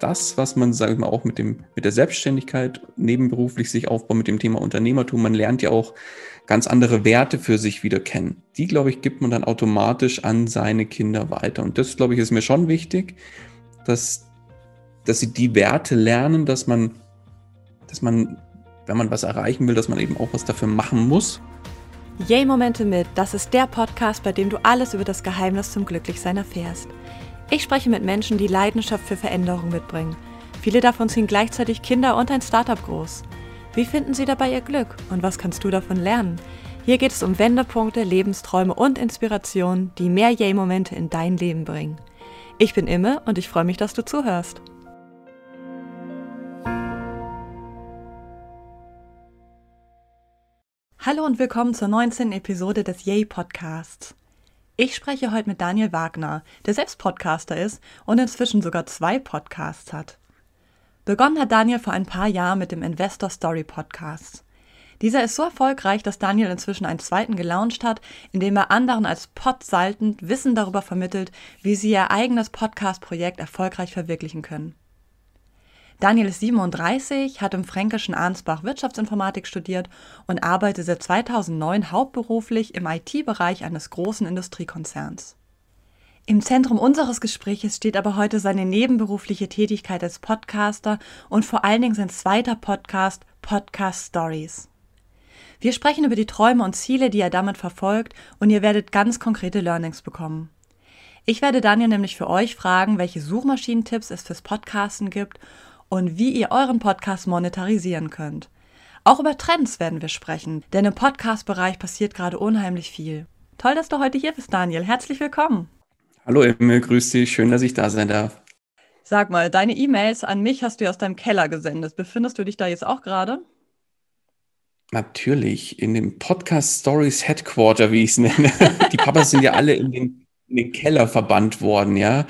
das, was man, sage ich mal, auch mit, dem, mit der Selbstständigkeit nebenberuflich sich aufbaut, mit dem Thema Unternehmertum, man lernt ja auch ganz andere Werte für sich wieder kennen. Die, glaube ich, gibt man dann automatisch an seine Kinder weiter. Und das, glaube ich, ist mir schon wichtig, dass, dass sie die Werte lernen, dass man, dass man, wenn man was erreichen will, dass man eben auch was dafür machen muss. Yay-Momente mit, das ist der Podcast, bei dem du alles über das Geheimnis zum Glücklichsein erfährst. Ich spreche mit Menschen, die Leidenschaft für Veränderung mitbringen. Viele davon ziehen gleichzeitig Kinder und ein Startup groß. Wie finden sie dabei ihr Glück und was kannst du davon lernen? Hier geht es um Wendepunkte, Lebensträume und Inspirationen, die mehr Yay-Momente in dein Leben bringen. Ich bin Imme und ich freue mich, dass du zuhörst. Hallo und willkommen zur 19. Episode des Yay Podcasts. Ich spreche heute mit Daniel Wagner, der selbst Podcaster ist und inzwischen sogar zwei Podcasts hat. Begonnen hat Daniel vor ein paar Jahren mit dem Investor Story Podcast. Dieser ist so erfolgreich, dass Daniel inzwischen einen zweiten gelauncht hat, in dem er anderen als Podsaltend Wissen darüber vermittelt, wie sie ihr eigenes Podcast-Projekt erfolgreich verwirklichen können. Daniel ist 37, hat im fränkischen Arnsbach Wirtschaftsinformatik studiert und arbeitet seit 2009 hauptberuflich im IT-Bereich eines großen Industriekonzerns. Im Zentrum unseres Gespräches steht aber heute seine nebenberufliche Tätigkeit als Podcaster und vor allen Dingen sein zweiter Podcast Podcast Stories. Wir sprechen über die Träume und Ziele, die er damit verfolgt und ihr werdet ganz konkrete Learnings bekommen. Ich werde Daniel nämlich für euch fragen, welche Suchmaschinentipps es fürs Podcasten gibt und wie ihr euren Podcast monetarisieren könnt. Auch über Trends werden wir sprechen, denn im Podcast-Bereich passiert gerade unheimlich viel. Toll, dass du heute hier bist, Daniel. Herzlich willkommen. Hallo Emil, grüß dich, schön, dass ich da sein darf. Sag mal, deine E-Mails an mich hast du ja aus deinem Keller gesendet. Befindest du dich da jetzt auch gerade? Natürlich, in dem Podcast Stories Headquarter, wie ich es nenne. Die Papas sind ja alle in den in den Keller verbannt worden, ja.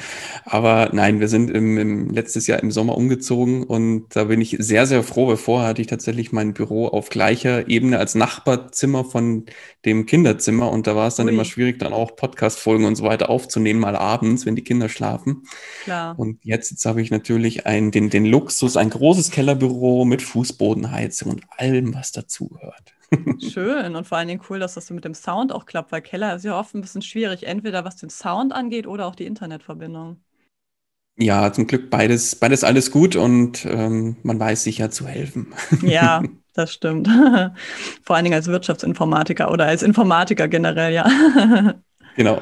Aber nein, wir sind im, im, letztes Jahr im Sommer umgezogen und da bin ich sehr, sehr froh, weil vorher hatte ich tatsächlich mein Büro auf gleicher Ebene als Nachbarzimmer von dem Kinderzimmer und da war es dann Ui. immer schwierig, dann auch Podcast-Folgen und so weiter aufzunehmen, mal abends, wenn die Kinder schlafen. Klar. Und jetzt, jetzt habe ich natürlich ein, den, den Luxus, ein großes Kellerbüro mit Fußbodenheizung und allem, was dazugehört. Schön und vor allen Dingen cool, dass das mit dem Sound auch klappt, weil Keller ist ja oft ein bisschen schwierig, entweder was den Sound angeht oder auch die Internetverbindung. Ja, zum Glück beides, beides alles gut und ähm, man weiß sich ja zu helfen. Ja, das stimmt. Vor allen Dingen als Wirtschaftsinformatiker oder als Informatiker generell, ja. Genau.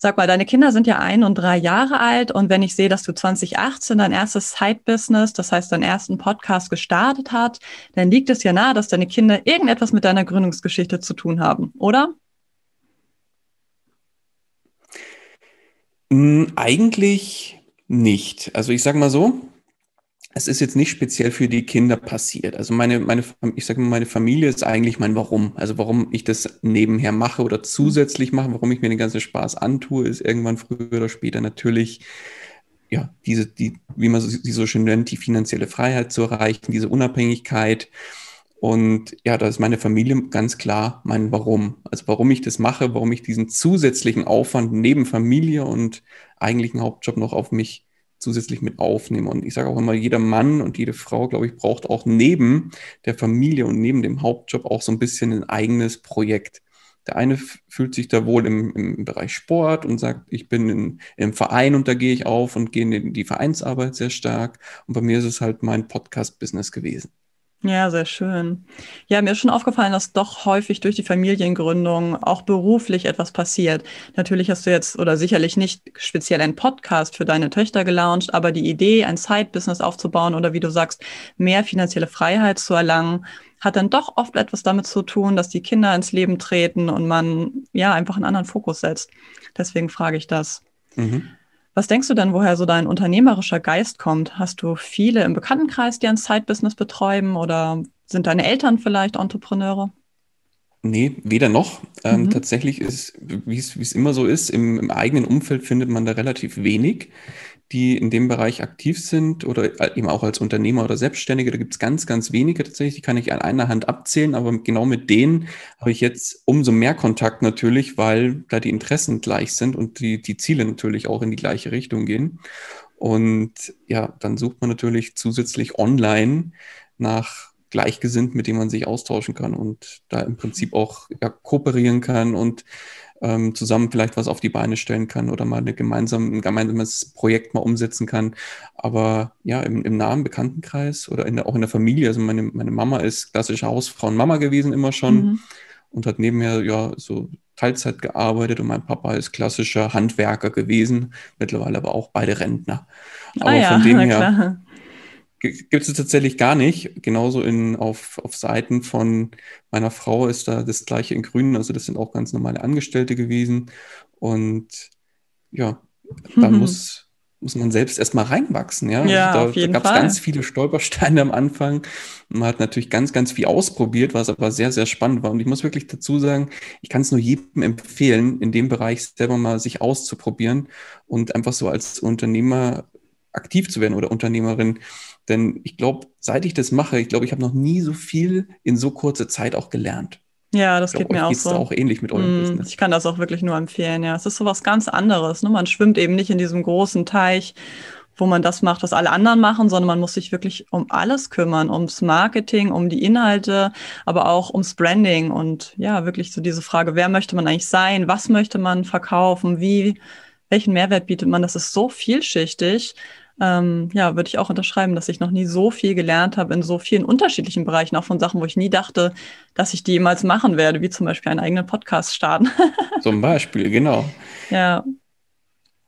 Sag mal, deine Kinder sind ja ein und drei Jahre alt und wenn ich sehe, dass du 2018 dein erstes Side-Business, das heißt deinen ersten Podcast gestartet hast, dann liegt es ja nahe, dass deine Kinder irgendetwas mit deiner Gründungsgeschichte zu tun haben, oder? Hm, eigentlich nicht. Also ich sage mal so, es ist jetzt nicht speziell für die Kinder passiert. Also meine, meine, ich sage meine Familie ist eigentlich mein Warum. Also warum ich das nebenher mache oder zusätzlich mache, warum ich mir den ganzen Spaß antue, ist irgendwann früher oder später natürlich, ja, diese, die, wie man sie so schön nennt, die finanzielle Freiheit zu erreichen, diese Unabhängigkeit. Und ja, da ist meine Familie ganz klar mein Warum. Also warum ich das mache, warum ich diesen zusätzlichen Aufwand neben Familie und eigentlichen Hauptjob noch auf mich zusätzlich mit aufnehme. Und ich sage auch immer, jeder Mann und jede Frau, glaube ich, braucht auch neben der Familie und neben dem Hauptjob auch so ein bisschen ein eigenes Projekt. Der eine fühlt sich da wohl im, im Bereich Sport und sagt, ich bin in, im Verein und da gehe ich auf und gehe in die Vereinsarbeit sehr stark. Und bei mir ist es halt mein Podcast-Business gewesen. Ja, sehr schön. Ja, mir ist schon aufgefallen, dass doch häufig durch die Familiengründung auch beruflich etwas passiert. Natürlich hast du jetzt oder sicherlich nicht speziell einen Podcast für deine Töchter gelauncht, aber die Idee, ein Side-Business aufzubauen oder wie du sagst, mehr finanzielle Freiheit zu erlangen, hat dann doch oft etwas damit zu tun, dass die Kinder ins Leben treten und man ja einfach einen anderen Fokus setzt. Deswegen frage ich das. Mhm. Was denkst du denn, woher so dein unternehmerischer Geist kommt? Hast du viele im Bekanntenkreis, die ein Side-Business betreiben oder sind deine Eltern vielleicht Entrepreneure? Nee, weder noch. Ähm, mhm. Tatsächlich ist, wie es immer so ist, im, im, eigenen Umfeld findet man da relativ wenig die in dem Bereich aktiv sind oder äh, eben auch als Unternehmer oder Selbstständige. Da gibt es ganz, ganz wenige tatsächlich, die kann ich an einer Hand abzählen, aber genau mit denen habe ich jetzt umso mehr Kontakt natürlich, weil da die Interessen gleich sind und die, die Ziele natürlich auch in die gleiche Richtung gehen. Und ja, dann sucht man natürlich zusätzlich online nach Gleichgesinnten, mit denen man sich austauschen kann und da im Prinzip auch ja, kooperieren kann und ähm, zusammen vielleicht was auf die Beine stellen kann oder mal eine gemeinsam, ein gemeinsames Projekt mal umsetzen kann. Aber ja, im, im nahen Bekanntenkreis oder in der, auch in der Familie, also meine, meine Mama ist klassische Hausfrau und Mama gewesen immer schon mhm. und hat nebenher ja so Teilzeit gearbeitet und mein Papa ist klassischer Handwerker gewesen, mittlerweile aber auch beide Rentner. Ah aber ah ja, von dem her gibt es tatsächlich gar nicht. Genauso in, auf, auf Seiten von meiner Frau ist da das gleiche in Grün. Also das sind auch ganz normale Angestellte gewesen. Und ja, da mhm. muss, muss man selbst erstmal reinwachsen. Ja, ja also da, da gab es ganz viele Stolpersteine am Anfang. Man hat natürlich ganz, ganz viel ausprobiert, was aber sehr, sehr spannend war. Und ich muss wirklich dazu sagen, ich kann es nur jedem empfehlen, in dem Bereich selber mal sich auszuprobieren und einfach so als Unternehmer aktiv zu werden oder Unternehmerin. Denn ich glaube, seit ich das mache, ich glaube, ich habe noch nie so viel in so kurzer Zeit auch gelernt. Ja, das glaub, geht mir auch so. auch ähnlich mit eurem mm, Business. Ich kann das auch wirklich nur empfehlen, ja. Es ist so was ganz anderes. Ne? Man schwimmt eben nicht in diesem großen Teich, wo man das macht, was alle anderen machen, sondern man muss sich wirklich um alles kümmern, ums Marketing, um die Inhalte, aber auch ums Branding und ja, wirklich so diese Frage, wer möchte man eigentlich sein, was möchte man verkaufen, wie, welchen Mehrwert bietet man, das ist so vielschichtig ähm, ja, würde ich auch unterschreiben, dass ich noch nie so viel gelernt habe in so vielen unterschiedlichen Bereichen, auch von Sachen, wo ich nie dachte, dass ich die jemals machen werde, wie zum Beispiel einen eigenen Podcast starten. zum Beispiel, genau. Ja.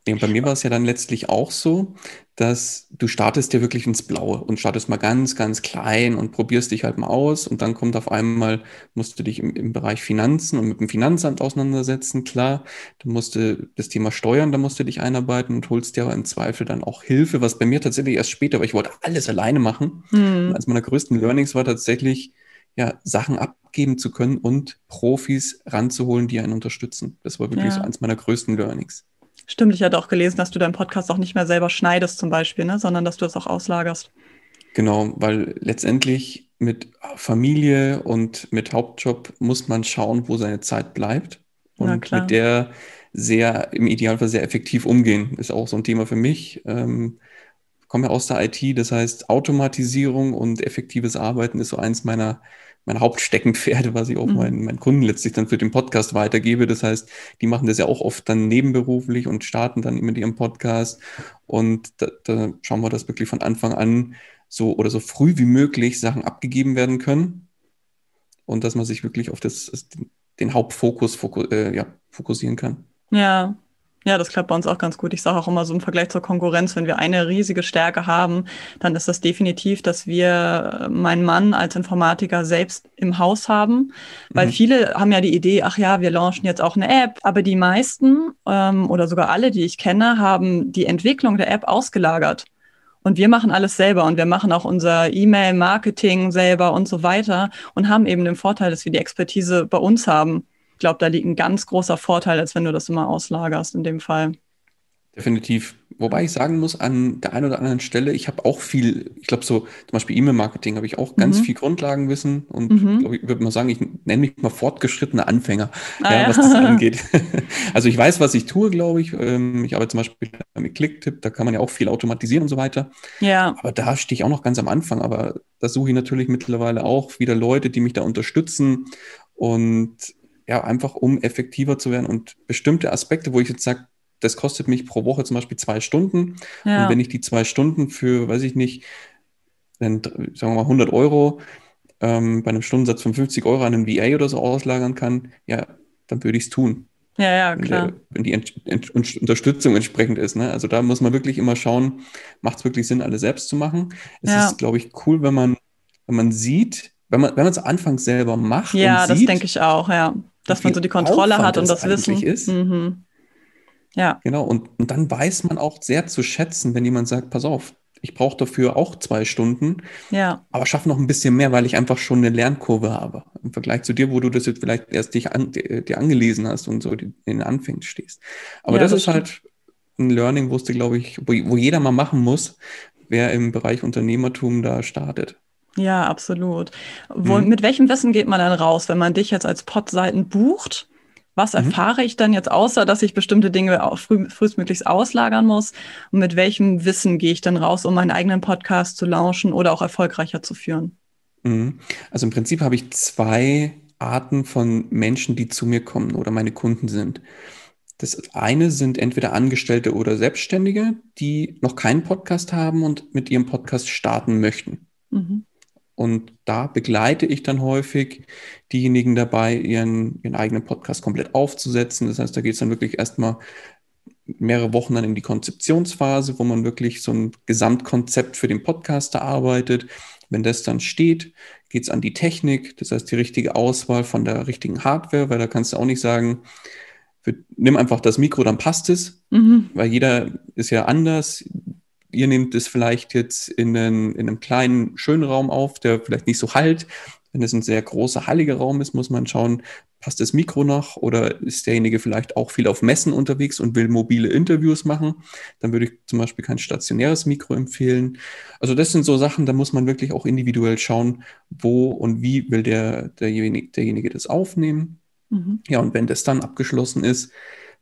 Ja, bei mir war es ja dann letztlich auch so, dass du startest ja wirklich ins Blaue und startest mal ganz, ganz klein und probierst dich halt mal aus und dann kommt auf einmal, musst du dich im, im Bereich Finanzen und mit dem Finanzamt auseinandersetzen, klar. Dann musst du das Thema Steuern, da musst du dich einarbeiten und holst dir aber im Zweifel dann auch Hilfe, was bei mir tatsächlich erst später, weil ich wollte alles alleine machen. Mhm. Eines meiner größten Learnings war tatsächlich, ja, Sachen abgeben zu können und Profis ranzuholen, die einen unterstützen. Das war wirklich ja. so eins meiner größten Learnings. Stimmt, ich hatte auch gelesen, dass du deinen Podcast auch nicht mehr selber schneidest zum Beispiel, ne? sondern dass du es auch auslagerst. Genau, weil letztendlich mit Familie und mit Hauptjob muss man schauen, wo seine Zeit bleibt und mit der sehr im Idealfall sehr effektiv umgehen. Ist auch so ein Thema für mich. Ähm, komme ja aus der IT, das heißt Automatisierung und effektives Arbeiten ist so eins meiner mein Hauptsteckenpferde, was ich auch mhm. meinen, meinen Kunden letztlich dann für den Podcast weitergebe. Das heißt, die machen das ja auch oft dann nebenberuflich und starten dann mit ihrem Podcast. Und da, da schauen wir, dass wirklich von Anfang an so oder so früh wie möglich Sachen abgegeben werden können. Und dass man sich wirklich auf das, den Hauptfokus fokus, äh, ja, fokussieren kann. Ja, ja, das klappt bei uns auch ganz gut. Ich sage auch immer so im Vergleich zur Konkurrenz, wenn wir eine riesige Stärke haben, dann ist das definitiv, dass wir meinen Mann als Informatiker selbst im Haus haben. Weil mhm. viele haben ja die Idee, ach ja, wir launchen jetzt auch eine App. Aber die meisten ähm, oder sogar alle, die ich kenne, haben die Entwicklung der App ausgelagert. Und wir machen alles selber und wir machen auch unser E-Mail-Marketing selber und so weiter und haben eben den Vorteil, dass wir die Expertise bei uns haben glaube, da liegt ein ganz großer Vorteil, als wenn du das immer auslagerst in dem Fall. Definitiv. Wobei ich sagen muss, an der einen oder anderen Stelle, ich habe auch viel, ich glaube so zum Beispiel E-Mail-Marketing habe ich auch ganz mhm. viel Grundlagenwissen und mhm. glaub, ich würde mal sagen, ich nenne mich mal fortgeschrittene Anfänger, ah, ja, ja. was das angeht. also ich weiß, was ich tue, glaube ich. Ähm, ich arbeite zum Beispiel mit Clicktip, da kann man ja auch viel automatisieren und so weiter. Ja. Aber da stehe ich auch noch ganz am Anfang, aber da suche ich natürlich mittlerweile auch wieder Leute, die mich da unterstützen und ja, einfach um effektiver zu werden und bestimmte Aspekte, wo ich jetzt sage, das kostet mich pro Woche zum Beispiel zwei Stunden. Ja. Und wenn ich die zwei Stunden für, weiß ich nicht, dann, sagen wir mal 100 Euro ähm, bei einem Stundensatz von 50 Euro an einen VA oder so auslagern kann, ja, dann würde ich es tun. Ja, ja, klar. Wenn, der, wenn die Ent Ent Unterstützung entsprechend ist. Ne? Also da muss man wirklich immer schauen, macht es wirklich Sinn, alles selbst zu machen. Es ja. ist, glaube ich, cool, wenn man, wenn man sieht, wenn man, wenn man es anfangs selber macht. Ja, das denke ich auch, ja dass man so die Kontrolle Aufwand hat und das Wissen. Ist. Mhm. Ja. Genau, und, und dann weiß man auch sehr zu schätzen, wenn jemand sagt, pass auf, ich brauche dafür auch zwei Stunden, ja. aber schaffe noch ein bisschen mehr, weil ich einfach schon eine Lernkurve habe. Im Vergleich zu dir, wo du das jetzt vielleicht erst dich an, dir angelesen hast und so in den Anfängen stehst. Aber ja, das, das, ist halt ein Learning, wusste, glaube ich, wo, wo jeder mal machen muss, wer im Bereich Unternehmertum da startet. Ja, absolut. Wo, mhm. Mit welchem Wissen geht man dann raus, wenn man dich jetzt als Podseiten bucht? Was mhm. erfahre ich dann jetzt, außer dass ich bestimmte Dinge auch früh, frühestmöglichst auslagern muss? Und mit welchem Wissen gehe ich dann raus, um meinen eigenen Podcast zu launchen oder auch erfolgreicher zu führen? Mhm. Also im Prinzip habe ich zwei Arten von Menschen, die zu mir kommen oder meine Kunden sind. Das eine sind entweder Angestellte oder Selbstständige, die noch keinen Podcast haben und mit ihrem Podcast starten möchten. Mhm. Und da begleite ich dann häufig diejenigen dabei, ihren, ihren eigenen Podcast komplett aufzusetzen. Das heißt, da geht es dann wirklich erstmal mehrere Wochen dann in die Konzeptionsphase, wo man wirklich so ein Gesamtkonzept für den Podcaster arbeitet. Wenn das dann steht, geht es an die Technik, das heißt die richtige Auswahl von der richtigen Hardware, weil da kannst du auch nicht sagen, nimm einfach das Mikro, dann passt es, mhm. weil jeder ist ja anders ihr nehmt es vielleicht jetzt in, einen, in einem kleinen, schönen Raum auf, der vielleicht nicht so halt. Wenn es ein sehr großer, halliger Raum ist, muss man schauen, passt das Mikro noch oder ist derjenige vielleicht auch viel auf Messen unterwegs und will mobile Interviews machen. Dann würde ich zum Beispiel kein stationäres Mikro empfehlen. Also das sind so Sachen, da muss man wirklich auch individuell schauen, wo und wie will der, derjenige, derjenige das aufnehmen. Mhm. Ja, und wenn das dann abgeschlossen ist,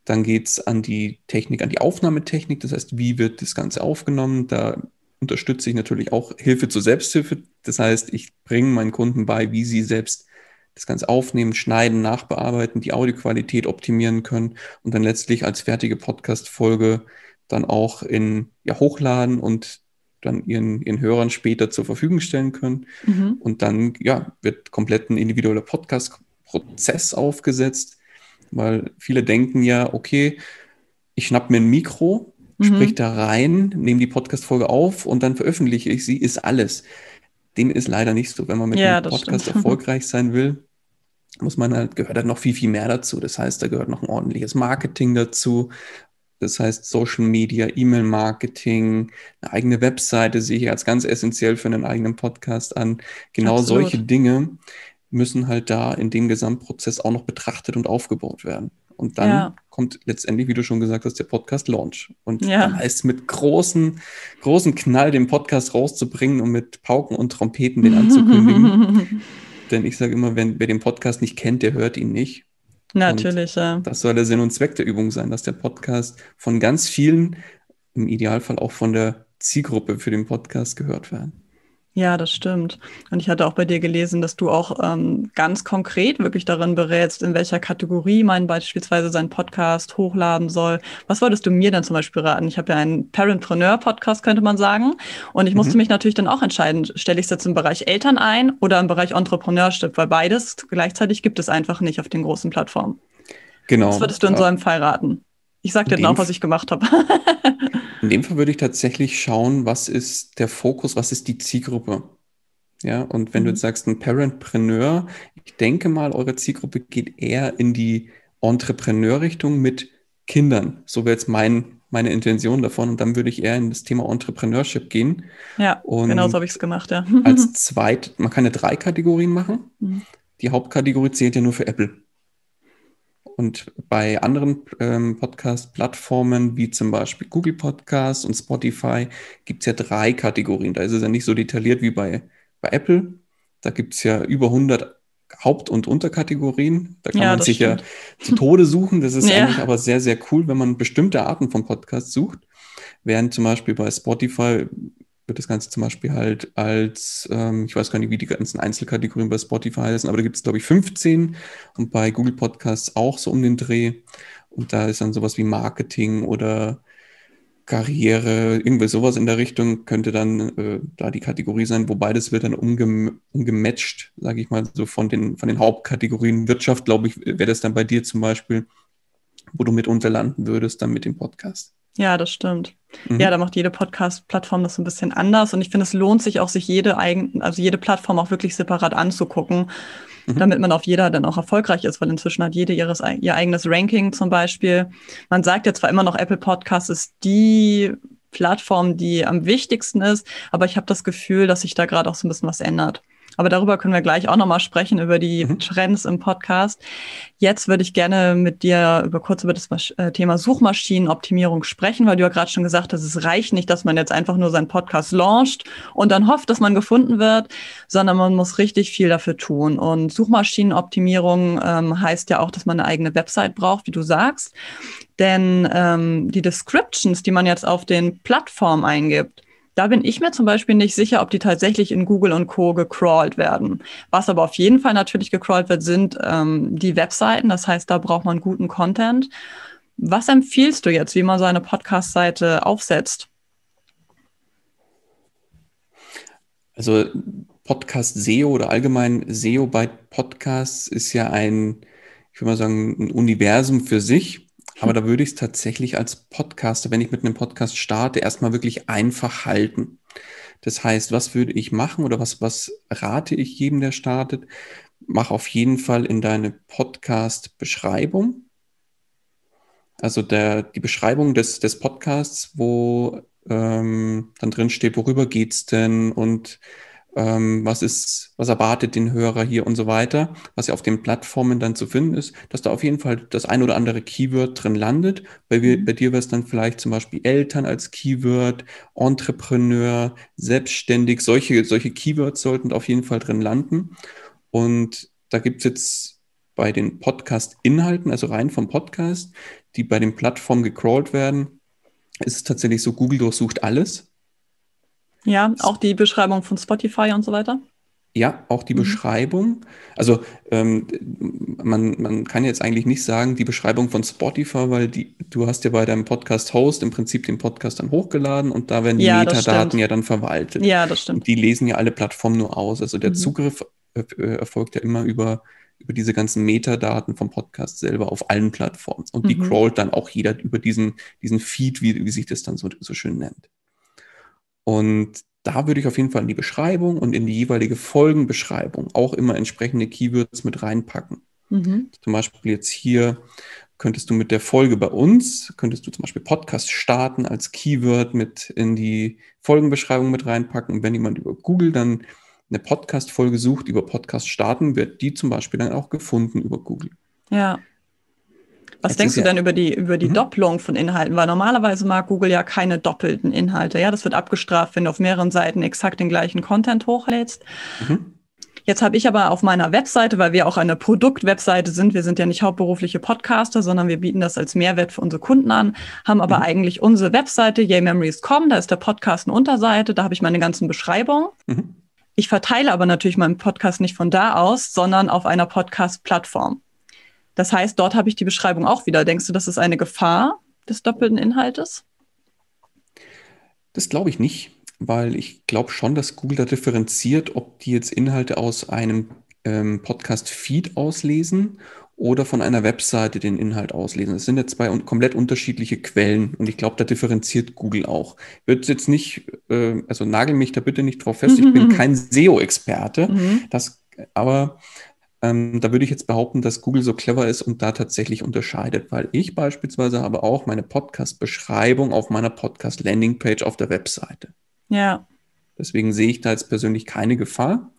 dann geht es an die Technik, an die Aufnahmetechnik. Das heißt, wie wird das Ganze aufgenommen? Da unterstütze ich natürlich auch Hilfe zur Selbsthilfe. Das heißt, ich bringe meinen Kunden bei, wie sie selbst das Ganze aufnehmen, schneiden, nachbearbeiten, die Audioqualität optimieren können und dann letztlich als fertige Podcast-Folge dann auch in ja, hochladen und dann ihren, ihren Hörern später zur Verfügung stellen können. Mhm. Und dann ja, wird komplett ein individueller Podcast-Prozess aufgesetzt, weil viele denken ja, okay, ich schnapp mir ein Mikro, mhm. sprich da rein, nehme die Podcast-Folge auf und dann veröffentliche ich sie, ist alles. Dem ist leider nicht so. Wenn man mit ja, einem Podcast stimmt. erfolgreich sein will, muss man halt, gehört halt noch viel, viel mehr dazu. Das heißt, da gehört noch ein ordentliches Marketing dazu. Das heißt, Social Media, E-Mail-Marketing, eine eigene Webseite sehe ich als ganz essentiell für einen eigenen Podcast an. Genau Absolut. solche Dinge, müssen halt da in dem Gesamtprozess auch noch betrachtet und aufgebaut werden. Und dann ja. kommt letztendlich, wie du schon gesagt hast, der Podcast Launch. Und ja. dann heißt es mit großen, großen Knall den Podcast rauszubringen und mit Pauken und Trompeten den anzukündigen. Denn ich sage immer, wenn wer den Podcast nicht kennt, der hört ihn nicht. Natürlich, und ja. Das soll der Sinn und Zweck der Übung sein, dass der Podcast von ganz vielen, im Idealfall auch von der Zielgruppe für den Podcast gehört werden. Ja, das stimmt. Und ich hatte auch bei dir gelesen, dass du auch ähm, ganz konkret wirklich darin berätst, in welcher Kategorie man beispielsweise seinen Podcast hochladen soll. Was wolltest du mir dann zum Beispiel raten? Ich habe ja einen Parentpreneur-Podcast, könnte man sagen. Und ich musste mhm. mich natürlich dann auch entscheiden, stelle ich es jetzt im Bereich Eltern ein oder im Bereich Entrepreneurship, weil beides gleichzeitig gibt es einfach nicht auf den großen Plattformen. Genau. Was würdest du in so einem Fall raten? Ich sag dir dann auch, was ich gemacht habe. In dem Fall würde ich tatsächlich schauen, was ist der Fokus, was ist die Zielgruppe. Ja, und wenn mhm. du jetzt sagst, ein Parentpreneur, ich denke mal, eure Zielgruppe geht eher in die Entrepreneur-Richtung mit Kindern. So wäre jetzt mein, meine Intention davon. Und dann würde ich eher in das Thema Entrepreneurship gehen. Ja, und genau so habe ich es gemacht, ja. als zweit, man kann ja drei Kategorien machen. Mhm. Die Hauptkategorie zählt ja nur für Apple. Und bei anderen ähm, Podcast-Plattformen wie zum Beispiel Google Podcast und Spotify gibt es ja drei Kategorien. Da ist es ja nicht so detailliert wie bei, bei Apple. Da gibt es ja über 100 Haupt- und Unterkategorien. Da kann ja, man sich stimmt. ja zu Tode suchen. Das ist ja. eigentlich aber sehr, sehr cool, wenn man bestimmte Arten von Podcasts sucht. Während zum Beispiel bei Spotify wird das Ganze zum Beispiel halt als, ähm, ich weiß gar nicht, wie die ganzen Einzelkategorien bei Spotify heißen, aber da gibt es, glaube ich, 15 und bei Google Podcasts auch so um den Dreh. Und da ist dann sowas wie Marketing oder Karriere, irgendwie sowas in der Richtung könnte dann äh, da die Kategorie sein, wobei das wird dann umgem umgematcht, sage ich mal, so von den, von den Hauptkategorien. Wirtschaft, glaube ich, wäre das dann bei dir zum Beispiel, wo du mitunter landen würdest, dann mit dem Podcast. Ja, das stimmt. Mhm. Ja, da macht jede Podcast-Plattform das so ein bisschen anders. Und ich finde, es lohnt sich auch, sich jede eigen, also jede Plattform auch wirklich separat anzugucken, mhm. damit man auf jeder dann auch erfolgreich ist, weil inzwischen hat jede ihres, ihr eigenes Ranking zum Beispiel. Man sagt ja zwar immer noch, Apple Podcast ist die Plattform, die am wichtigsten ist, aber ich habe das Gefühl, dass sich da gerade auch so ein bisschen was ändert. Aber darüber können wir gleich auch nochmal sprechen, über die mhm. Trends im Podcast. Jetzt würde ich gerne mit dir über kurz über das äh, Thema Suchmaschinenoptimierung sprechen, weil du ja gerade schon gesagt hast, es reicht nicht, dass man jetzt einfach nur seinen Podcast launcht und dann hofft, dass man gefunden wird, sondern man muss richtig viel dafür tun. Und Suchmaschinenoptimierung ähm, heißt ja auch, dass man eine eigene Website braucht, wie du sagst. Denn ähm, die Descriptions, die man jetzt auf den Plattformen eingibt, da bin ich mir zum Beispiel nicht sicher, ob die tatsächlich in Google und Co. gecrawlt werden. Was aber auf jeden Fall natürlich gecrawlt wird, sind ähm, die Webseiten. Das heißt, da braucht man guten Content. Was empfiehlst du jetzt, wie man so eine Podcast-Seite aufsetzt? Also Podcast SEO oder allgemein SEO bei Podcasts ist ja ein, ich würde mal sagen, ein Universum für sich. Aber da würde ich es tatsächlich als Podcaster, wenn ich mit einem Podcast starte, erstmal wirklich einfach halten. Das heißt, was würde ich machen oder was, was rate ich jedem, der startet? Mach auf jeden Fall in deine Podcast-Beschreibung. Also der, die Beschreibung des, des Podcasts, wo ähm, dann drin steht, worüber geht's denn und ähm, was ist, was erwartet den Hörer hier und so weiter, was ja auf den Plattformen dann zu finden ist, dass da auf jeden Fall das ein oder andere Keyword drin landet. Bei, wir, mhm. bei dir wäre es dann vielleicht zum Beispiel Eltern als Keyword, Entrepreneur, selbstständig, solche, solche Keywords sollten auf jeden Fall drin landen. Und da gibt es jetzt bei den Podcast-Inhalten, also rein vom Podcast, die bei den Plattformen gecrawlt werden, ist es tatsächlich so, Google durchsucht alles. Ja, auch die Beschreibung von Spotify und so weiter. Ja, auch die mhm. Beschreibung. Also ähm, man, man kann jetzt eigentlich nicht sagen, die Beschreibung von Spotify, weil die, du hast ja bei deinem Podcast-Host im Prinzip den Podcast dann hochgeladen und da werden die ja, Metadaten ja dann verwaltet. Ja, das stimmt. Und die lesen ja alle Plattformen nur aus. Also der mhm. Zugriff äh, erfolgt ja immer über, über diese ganzen Metadaten vom Podcast selber auf allen Plattformen. Und die mhm. crawlt dann auch jeder über diesen, diesen Feed, wie, wie sich das dann so, so schön nennt. Und da würde ich auf jeden Fall in die Beschreibung und in die jeweilige Folgenbeschreibung auch immer entsprechende Keywords mit reinpacken. Mhm. Zum Beispiel jetzt hier könntest du mit der Folge bei uns, könntest du zum Beispiel Podcast starten als Keyword mit in die Folgenbeschreibung mit reinpacken. Und wenn jemand über Google dann eine Podcast-Folge sucht, über Podcast starten, wird die zum Beispiel dann auch gefunden über Google. Ja. Was Jetzt denkst du ja, denn über die, über die mhm. Doppelung von Inhalten? Weil normalerweise mag Google ja keine doppelten Inhalte. Ja, das wird abgestraft, wenn du auf mehreren Seiten exakt den gleichen Content hochlädst. Mhm. Jetzt habe ich aber auf meiner Webseite, weil wir auch eine Produktwebseite sind, wir sind ja nicht hauptberufliche Podcaster, sondern wir bieten das als Mehrwert für unsere Kunden an, haben aber mhm. eigentlich unsere Webseite yaymemories.com, da ist der Podcast eine Unterseite, da habe ich meine ganzen Beschreibungen. Mhm. Ich verteile aber natürlich meinen Podcast nicht von da aus, sondern auf einer Podcast-Plattform. Das heißt, dort habe ich die Beschreibung auch wieder. Denkst du, das ist eine Gefahr des doppelten Inhaltes? Das glaube ich nicht, weil ich glaube schon, dass Google da differenziert, ob die jetzt Inhalte aus einem ähm, Podcast-Feed auslesen oder von einer Webseite den Inhalt auslesen. Das sind ja zwei un komplett unterschiedliche Quellen und ich glaube, da differenziert Google auch. Wird jetzt nicht, äh, also nagel mich da bitte nicht drauf fest, ich bin kein SEO-Experte, mhm. das, aber ähm, da würde ich jetzt behaupten, dass Google so clever ist und da tatsächlich unterscheidet, weil ich beispielsweise habe auch meine Podcast-Beschreibung auf meiner Podcast-Landing-Page auf der Webseite. Ja. Deswegen sehe ich da jetzt persönlich keine Gefahr,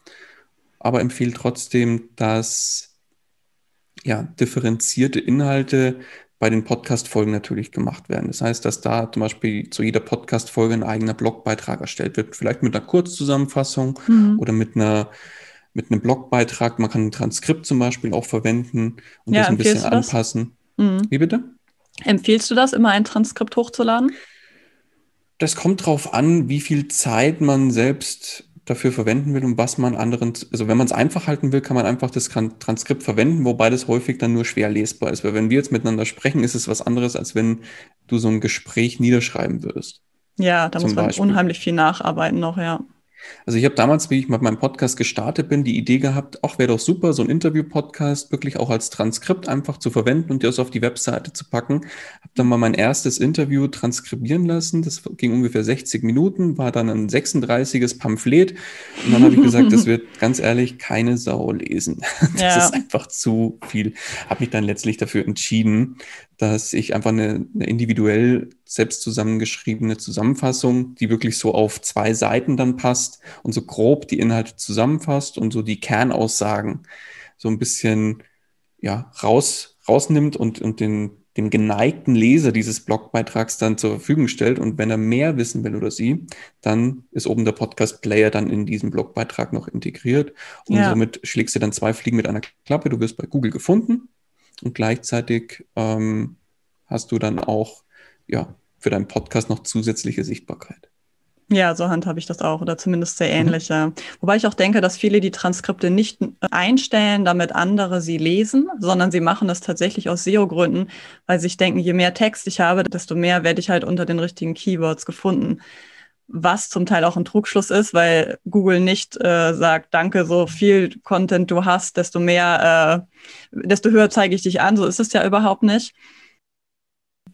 aber empfehle trotzdem, dass ja, differenzierte Inhalte bei den Podcast-Folgen natürlich gemacht werden. Das heißt, dass da zum Beispiel zu jeder Podcast-Folge ein eigener Blogbeitrag erstellt wird, vielleicht mit einer Kurzzusammenfassung mhm. oder mit einer mit einem Blogbeitrag. Man kann ein Transkript zum Beispiel auch verwenden und ja, das ein bisschen anpassen. Mhm. Wie bitte? Empfiehlst du das, immer ein Transkript hochzuladen? Das kommt darauf an, wie viel Zeit man selbst dafür verwenden will und was man anderen, also wenn man es einfach halten will, kann man einfach das Transkript verwenden, wobei das häufig dann nur schwer lesbar ist. Weil wenn wir jetzt miteinander sprechen, ist es was anderes, als wenn du so ein Gespräch niederschreiben würdest. Ja, da muss man Beispiel. unheimlich viel nacharbeiten noch, ja. Also ich habe damals, wie ich mit meinem Podcast gestartet bin, die Idee gehabt, ach, wäre doch super, so ein Interview-Podcast wirklich auch als Transkript einfach zu verwenden und das auf die Webseite zu packen. Habe dann mal mein erstes Interview transkribieren lassen. Das ging ungefähr 60 Minuten, war dann ein 36 Pamphlet. Und dann habe ich gesagt, das wird ganz ehrlich keine Sau lesen. Das ja. ist einfach zu viel. Habe mich dann letztlich dafür entschieden, dass ich einfach eine, eine individuell selbst zusammengeschriebene Zusammenfassung, die wirklich so auf zwei Seiten dann passt und so grob die Inhalte zusammenfasst und so die Kernaussagen so ein bisschen ja, raus, rausnimmt und, und den, dem geneigten Leser dieses Blogbeitrags dann zur Verfügung stellt. Und wenn er mehr wissen will oder sie, dann ist oben der Podcast-Player dann in diesem Blogbeitrag noch integriert. Und ja. somit schlägst du dann zwei Fliegen mit einer Klappe. Du wirst bei Google gefunden und gleichzeitig ähm, hast du dann auch ja, für deinen Podcast noch zusätzliche Sichtbarkeit. Ja, so handhabe ich das auch oder zumindest sehr ähnlich. Mhm. Wobei ich auch denke, dass viele die Transkripte nicht einstellen, damit andere sie lesen, sondern sie machen das tatsächlich aus SEO-Gründen, weil sie sich denken, je mehr Text ich habe, desto mehr werde ich halt unter den richtigen Keywords gefunden. Was zum Teil auch ein Trugschluss ist, weil Google nicht äh, sagt, danke, so viel Content du hast, desto mehr, äh, desto höher zeige ich dich an. So ist es ja überhaupt nicht.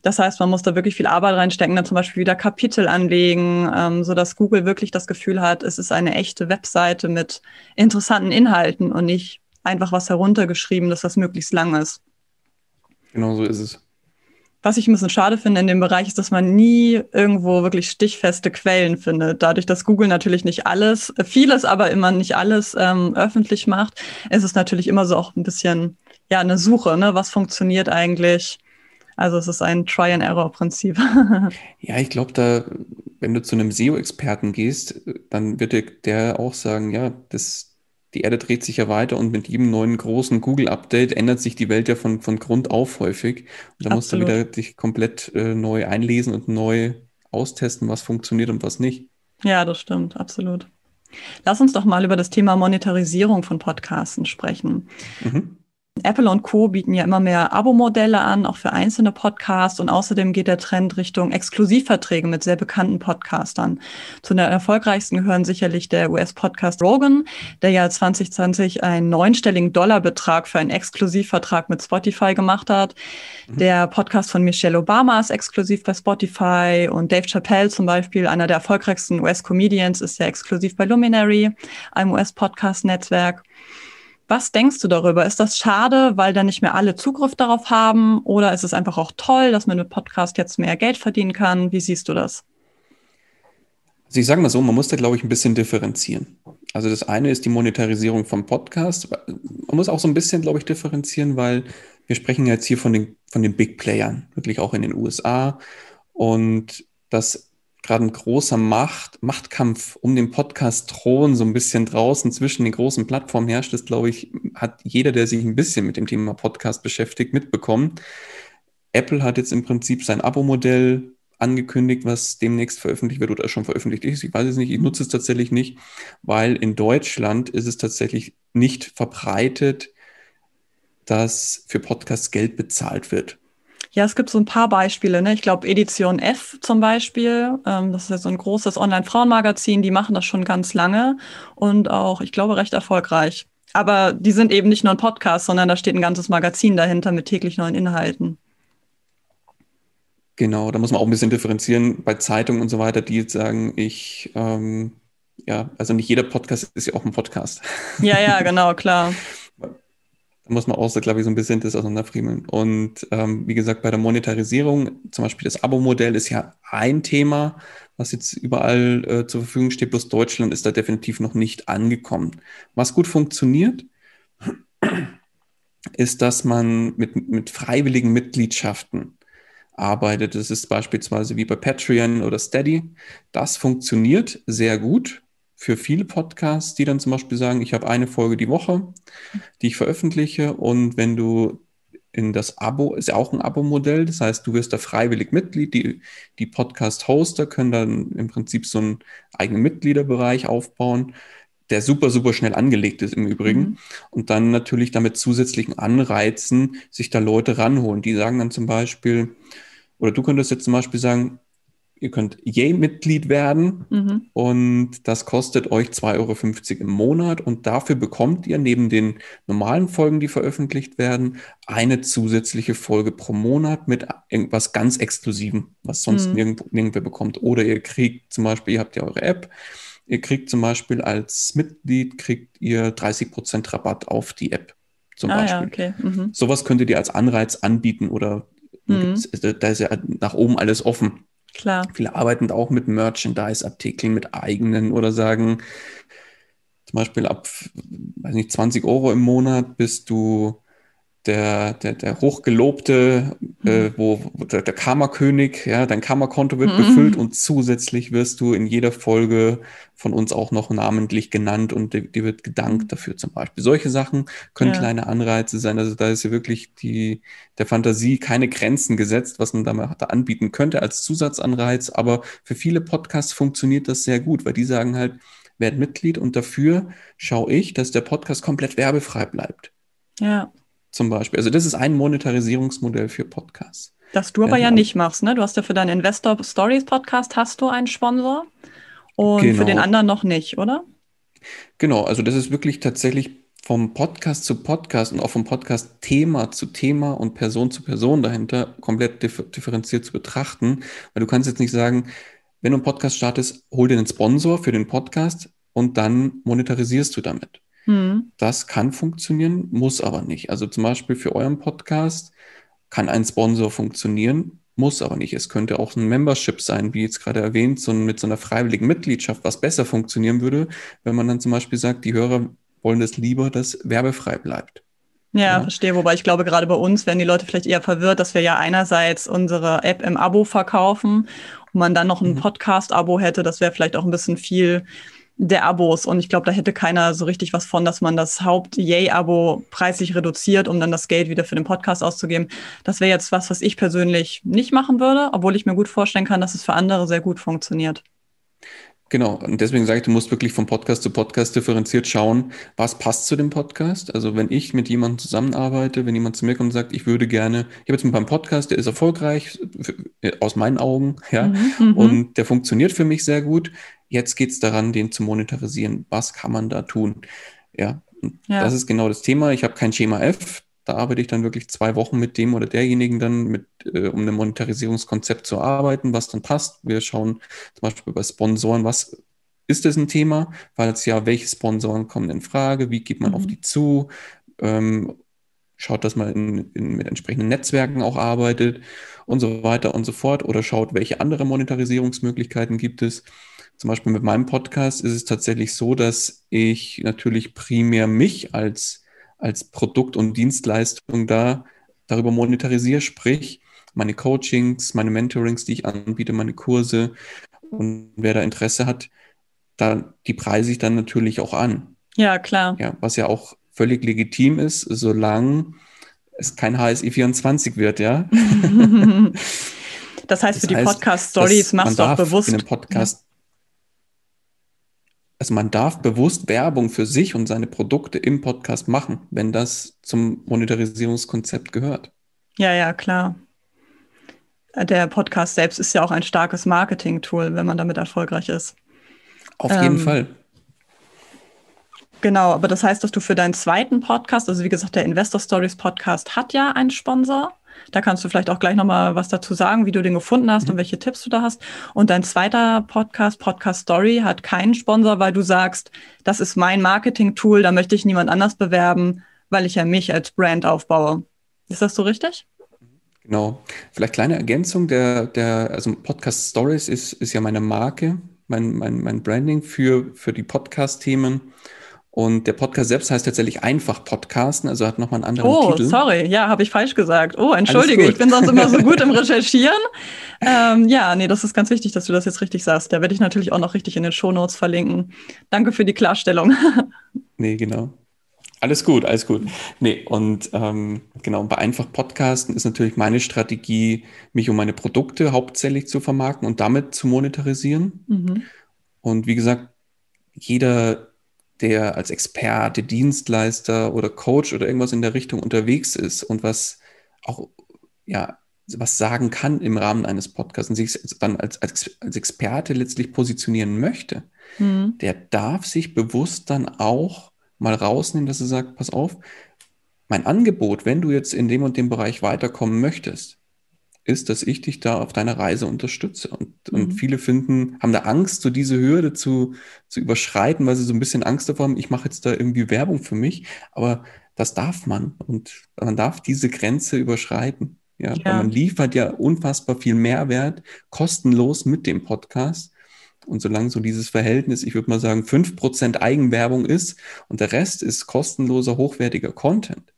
Das heißt, man muss da wirklich viel Arbeit reinstecken, dann zum Beispiel wieder Kapitel anlegen, ähm, sodass Google wirklich das Gefühl hat, es ist eine echte Webseite mit interessanten Inhalten und nicht einfach was heruntergeschrieben, dass das möglichst lang ist. Genau so ist es. Was ich ein bisschen schade finde in dem Bereich ist, dass man nie irgendwo wirklich stichfeste Quellen findet. Dadurch, dass Google natürlich nicht alles, vieles, aber immer nicht alles ähm, öffentlich macht, ist es natürlich immer so auch ein bisschen ja eine Suche, ne? Was funktioniert eigentlich? Also es ist ein Try-and-Error-Prinzip. ja, ich glaube, da, wenn du zu einem SEO-Experten gehst, dann wird der, der auch sagen, ja, das, die Erde dreht sich ja weiter und mit jedem neuen großen Google-Update ändert sich die Welt ja von, von Grund auf häufig. Und da musst du wieder dich komplett äh, neu einlesen und neu austesten, was funktioniert und was nicht. Ja, das stimmt, absolut. Lass uns doch mal über das Thema Monetarisierung von Podcasten sprechen. Mhm. Apple und Co. bieten ja immer mehr Abo-Modelle an, auch für einzelne Podcasts. Und außerdem geht der Trend Richtung Exklusivverträge mit sehr bekannten Podcastern. Zu den erfolgreichsten gehören sicherlich der US-Podcast Rogan, der ja 2020 einen neunstelligen Dollarbetrag für einen Exklusivvertrag mit Spotify gemacht hat. Mhm. Der Podcast von Michelle Obama ist exklusiv bei Spotify und Dave Chappelle zum Beispiel, einer der erfolgreichsten US-Comedians, ist ja exklusiv bei Luminary, einem US-Podcast-Netzwerk. Was denkst du darüber? Ist das schade, weil dann nicht mehr alle Zugriff darauf haben? Oder ist es einfach auch toll, dass man mit Podcast jetzt mehr Geld verdienen kann? Wie siehst du das? Also ich sage mal so, man muss da, glaube ich, ein bisschen differenzieren. Also das eine ist die Monetarisierung vom Podcast. Man muss auch so ein bisschen, glaube ich, differenzieren, weil wir sprechen jetzt hier von den, von den Big Playern, wirklich auch in den USA. Und das gerade ein großer Macht, Machtkampf um den Podcast-Thron so ein bisschen draußen zwischen den großen Plattformen herrscht, das glaube ich, hat jeder, der sich ein bisschen mit dem Thema Podcast beschäftigt, mitbekommen. Apple hat jetzt im Prinzip sein Abo-Modell angekündigt, was demnächst veröffentlicht wird oder schon veröffentlicht ist. Ich weiß es nicht, ich nutze es tatsächlich nicht, weil in Deutschland ist es tatsächlich nicht verbreitet, dass für Podcasts Geld bezahlt wird. Ja, es gibt so ein paar Beispiele. Ne? Ich glaube, Edition F zum Beispiel, ähm, das ist ja so ein großes Online-Frauenmagazin, die machen das schon ganz lange und auch, ich glaube, recht erfolgreich. Aber die sind eben nicht nur ein Podcast, sondern da steht ein ganzes Magazin dahinter mit täglich neuen Inhalten. Genau, da muss man auch ein bisschen differenzieren bei Zeitungen und so weiter, die jetzt sagen, ich, ähm, ja, also nicht jeder Podcast ist ja auch ein Podcast. Ja, ja, genau, klar. Da muss man auch so, glaube ich, so ein bisschen das auseinanderfriemeln. Und ähm, wie gesagt, bei der Monetarisierung, zum Beispiel das Abo-Modell ist ja ein Thema, was jetzt überall äh, zur Verfügung steht, bloß Deutschland ist da definitiv noch nicht angekommen. Was gut funktioniert, ist, dass man mit, mit freiwilligen Mitgliedschaften arbeitet. Das ist beispielsweise wie bei Patreon oder Steady. Das funktioniert sehr gut für viele Podcasts, die dann zum Beispiel sagen, ich habe eine Folge die Woche, die ich veröffentliche. Und wenn du in das Abo, ist ja auch ein Abo-Modell, das heißt, du wirst da freiwillig Mitglied, die, die Podcast-Hoster können dann im Prinzip so einen eigenen Mitgliederbereich aufbauen, der super, super schnell angelegt ist im Übrigen. Mhm. und dann natürlich damit zusätzlichen Anreizen sich da Leute ranholen, die sagen dann zum Beispiel, oder du könntest jetzt zum Beispiel sagen, ihr könnt Yay-Mitglied werden mhm. und das kostet euch 2,50 Euro im Monat und dafür bekommt ihr neben den normalen Folgen, die veröffentlicht werden, eine zusätzliche Folge pro Monat mit irgendwas ganz Exklusivem, was sonst mhm. nirgendwo, nirgendwer bekommt. Oder ihr kriegt zum Beispiel, ihr habt ja eure App, ihr kriegt zum Beispiel als Mitglied, kriegt ihr 30% Rabatt auf die App. Zum ah, Beispiel. Ja, okay. mhm. Sowas könntet ihr als Anreiz anbieten oder Mhm. Da ist ja nach oben alles offen. Klar. Viele arbeiten auch mit Merchandise-Artikeln, mit eigenen oder sagen, zum Beispiel ab, weiß nicht, 20 Euro im Monat bist du der, der, der hochgelobte, äh, mhm. wo, wo der, der Karma-König, ja, dein Karma-Konto wird mhm. befüllt und zusätzlich wirst du in jeder Folge von uns auch noch namentlich genannt und dir, dir wird gedankt mhm. dafür zum Beispiel. Solche Sachen können ja. kleine Anreize sein. Also da ist ja wirklich die, der Fantasie keine Grenzen gesetzt, was man da, da anbieten könnte als Zusatzanreiz. Aber für viele Podcasts funktioniert das sehr gut, weil die sagen halt, werd Mitglied und dafür schaue ich, dass der Podcast komplett werbefrei bleibt. Ja zum Beispiel. Also das ist ein Monetarisierungsmodell für Podcasts. Das du aber ja, ja nicht machst, ne? Du hast ja für deinen Investor Stories Podcast hast du einen Sponsor und genau. für den anderen noch nicht, oder? Genau, also das ist wirklich tatsächlich vom Podcast zu Podcast und auch vom Podcast Thema zu Thema und Person zu Person dahinter komplett differenziert zu betrachten, weil du kannst jetzt nicht sagen, wenn du einen Podcast startest, hol dir einen Sponsor für den Podcast und dann monetarisierst du damit. Hm. Das kann funktionieren, muss aber nicht. Also zum Beispiel für euren Podcast kann ein Sponsor funktionieren, muss aber nicht. Es könnte auch ein Membership sein, wie jetzt gerade erwähnt, so mit so einer freiwilligen Mitgliedschaft, was besser funktionieren würde, wenn man dann zum Beispiel sagt, die Hörer wollen das lieber, dass werbefrei bleibt. Ja, ja, verstehe. Wobei ich glaube, gerade bei uns werden die Leute vielleicht eher verwirrt, dass wir ja einerseits unsere App im Abo verkaufen und man dann noch ein mhm. Podcast-Abo hätte. Das wäre vielleicht auch ein bisschen viel der Abos. Und ich glaube, da hätte keiner so richtig was von, dass man das Haupt-Yay-Abo preislich reduziert, um dann das Geld wieder für den Podcast auszugeben. Das wäre jetzt was, was ich persönlich nicht machen würde, obwohl ich mir gut vorstellen kann, dass es für andere sehr gut funktioniert. Genau, und deswegen sage ich, du musst wirklich von Podcast zu Podcast differenziert schauen, was passt zu dem Podcast. Also wenn ich mit jemandem zusammenarbeite, wenn jemand zu mir kommt und sagt, ich würde gerne, ich habe jetzt mit meinem Podcast, der ist erfolgreich, aus meinen Augen, ja, mhm, mhm. und der funktioniert für mich sehr gut. Jetzt geht es daran, den zu monetarisieren. Was kann man da tun? Ja, ja. das ist genau das Thema. Ich habe kein Schema F. Da arbeite ich dann wirklich zwei Wochen mit dem oder derjenigen dann, mit, äh, um ein Monetarisierungskonzept zu arbeiten, was dann passt. Wir schauen zum Beispiel bei Sponsoren, was ist das ein Thema? Weil es ja, welche Sponsoren kommen in Frage? Wie geht man mhm. auf die zu? Ähm, schaut, dass man in, in, mit entsprechenden Netzwerken auch arbeitet und so weiter und so fort. Oder schaut, welche andere Monetarisierungsmöglichkeiten gibt es. Zum Beispiel mit meinem Podcast ist es tatsächlich so, dass ich natürlich primär mich als, als Produkt und Dienstleistung da darüber monetarisiere, sprich meine Coachings, meine Mentorings, die ich anbiete, meine Kurse. Und wer da Interesse hat, da, die preise ich dann natürlich auch an. Ja, klar. Ja, was ja auch völlig legitim ist, solange es kein HSI 24 wird, ja. das heißt, das für die Podcast-Stories machst du auch bewusst. In einem Podcast also man darf bewusst Werbung für sich und seine Produkte im Podcast machen, wenn das zum Monetarisierungskonzept gehört. Ja, ja, klar. Der Podcast selbst ist ja auch ein starkes Marketing-Tool, wenn man damit erfolgreich ist. Auf jeden ähm, Fall. Genau, aber das heißt, dass du für deinen zweiten Podcast, also wie gesagt, der Investor Stories Podcast hat ja einen Sponsor. Da kannst du vielleicht auch gleich nochmal was dazu sagen, wie du den gefunden hast mhm. und welche Tipps du da hast. Und dein zweiter Podcast, Podcast Story, hat keinen Sponsor, weil du sagst, das ist mein Marketing-Tool, da möchte ich niemand anders bewerben, weil ich ja mich als Brand aufbaue. Ist das so richtig? Genau. Vielleicht kleine Ergänzung, der, der, also Podcast Stories ist, ist ja meine Marke, mein, mein, mein Branding für, für die Podcast-Themen. Und der Podcast selbst heißt tatsächlich einfach Podcasten, also hat nochmal einen anderen oh, Titel. Oh, sorry, ja, habe ich falsch gesagt. Oh, entschuldige, ich bin sonst immer so gut im Recherchieren. Ähm, ja, nee, das ist ganz wichtig, dass du das jetzt richtig sagst. Da werde ich natürlich auch noch richtig in den Shownotes verlinken. Danke für die Klarstellung. nee, genau. Alles gut, alles gut. Nee, und ähm, genau, bei einfach Podcasten ist natürlich meine Strategie, mich um meine Produkte hauptsächlich zu vermarkten und damit zu monetarisieren. Mhm. Und wie gesagt, jeder der als Experte, Dienstleister oder Coach oder irgendwas in der Richtung unterwegs ist und was auch, ja, was sagen kann im Rahmen eines Podcasts und sich dann als, als, als Experte letztlich positionieren möchte, mhm. der darf sich bewusst dann auch mal rausnehmen, dass er sagt, pass auf, mein Angebot, wenn du jetzt in dem und dem Bereich weiterkommen möchtest, ist, dass ich dich da auf deiner Reise unterstütze. Und, mhm. und viele finden, haben da Angst, so diese Hürde zu, zu überschreiten, weil sie so ein bisschen Angst davor haben, ich mache jetzt da irgendwie Werbung für mich. Aber das darf man und man darf diese Grenze überschreiten. Ja, ja. Man liefert ja unfassbar viel Mehrwert kostenlos mit dem Podcast. Und solange so dieses Verhältnis, ich würde mal sagen, 5% Eigenwerbung ist und der Rest ist kostenloser, hochwertiger Content,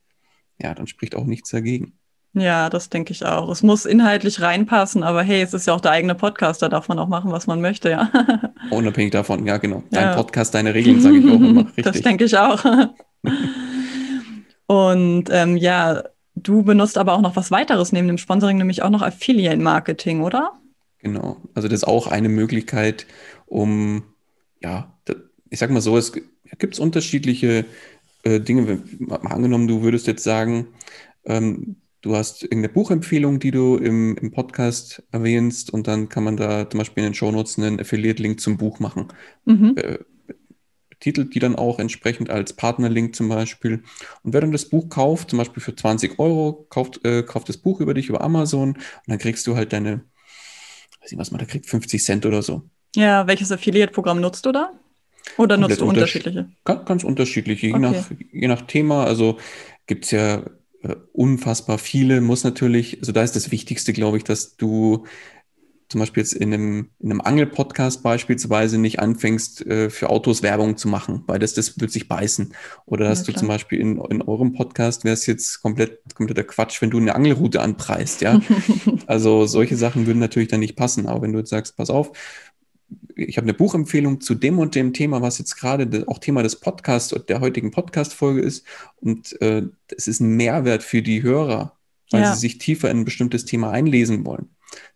ja, dann spricht auch nichts dagegen. Ja, das denke ich auch. Es muss inhaltlich reinpassen, aber hey, es ist ja auch der eigene Podcast, da darf man auch machen, was man möchte, ja. Unabhängig davon, ja, genau. Dein ja. Podcast, deine Regeln, sage ich auch immer. Richtig. Das denke ich auch. Und ähm, ja, du benutzt aber auch noch was weiteres neben dem Sponsoring, nämlich auch noch Affiliate Marketing, oder? Genau. Also das ist auch eine Möglichkeit, um, ja, ich sag mal so, es gibt unterschiedliche äh, Dinge. Mal angenommen, du würdest jetzt sagen, ähm, du hast irgendeine Buchempfehlung, die du im, im Podcast erwähnst und dann kann man da zum Beispiel in den Shownotes einen Affiliate-Link zum Buch machen. Mhm. Äh, titelt die dann auch entsprechend als Partnerlink zum Beispiel. Und wer dann das Buch kauft, zum Beispiel für 20 Euro, kauft, äh, kauft das Buch über dich, über Amazon und dann kriegst du halt deine, weiß nicht, was man da kriegt, 50 Cent oder so. Ja, welches Affiliate-Programm nutzt du da? Oder nutzt du unterschiedliche? Ganz, ganz unterschiedliche, je, okay. nach, je nach Thema. Also gibt es ja äh, unfassbar viele, muss natürlich, also da ist das Wichtigste, glaube ich, dass du zum Beispiel jetzt in einem, in einem Angel-Podcast beispielsweise nicht anfängst, äh, für Autos Werbung zu machen, weil das, das wird sich beißen. Oder dass ja, du zum Beispiel in, in eurem Podcast wäre es jetzt komplett, kompletter Quatsch, wenn du eine Angelroute anpreist, ja. also solche Sachen würden natürlich dann nicht passen. Aber wenn du jetzt sagst, pass auf, ich habe eine Buchempfehlung zu dem und dem Thema, was jetzt gerade auch Thema des Podcasts und der heutigen Podcast-Folge ist. Und äh, es ist ein Mehrwert für die Hörer, weil ja. sie sich tiefer in ein bestimmtes Thema einlesen wollen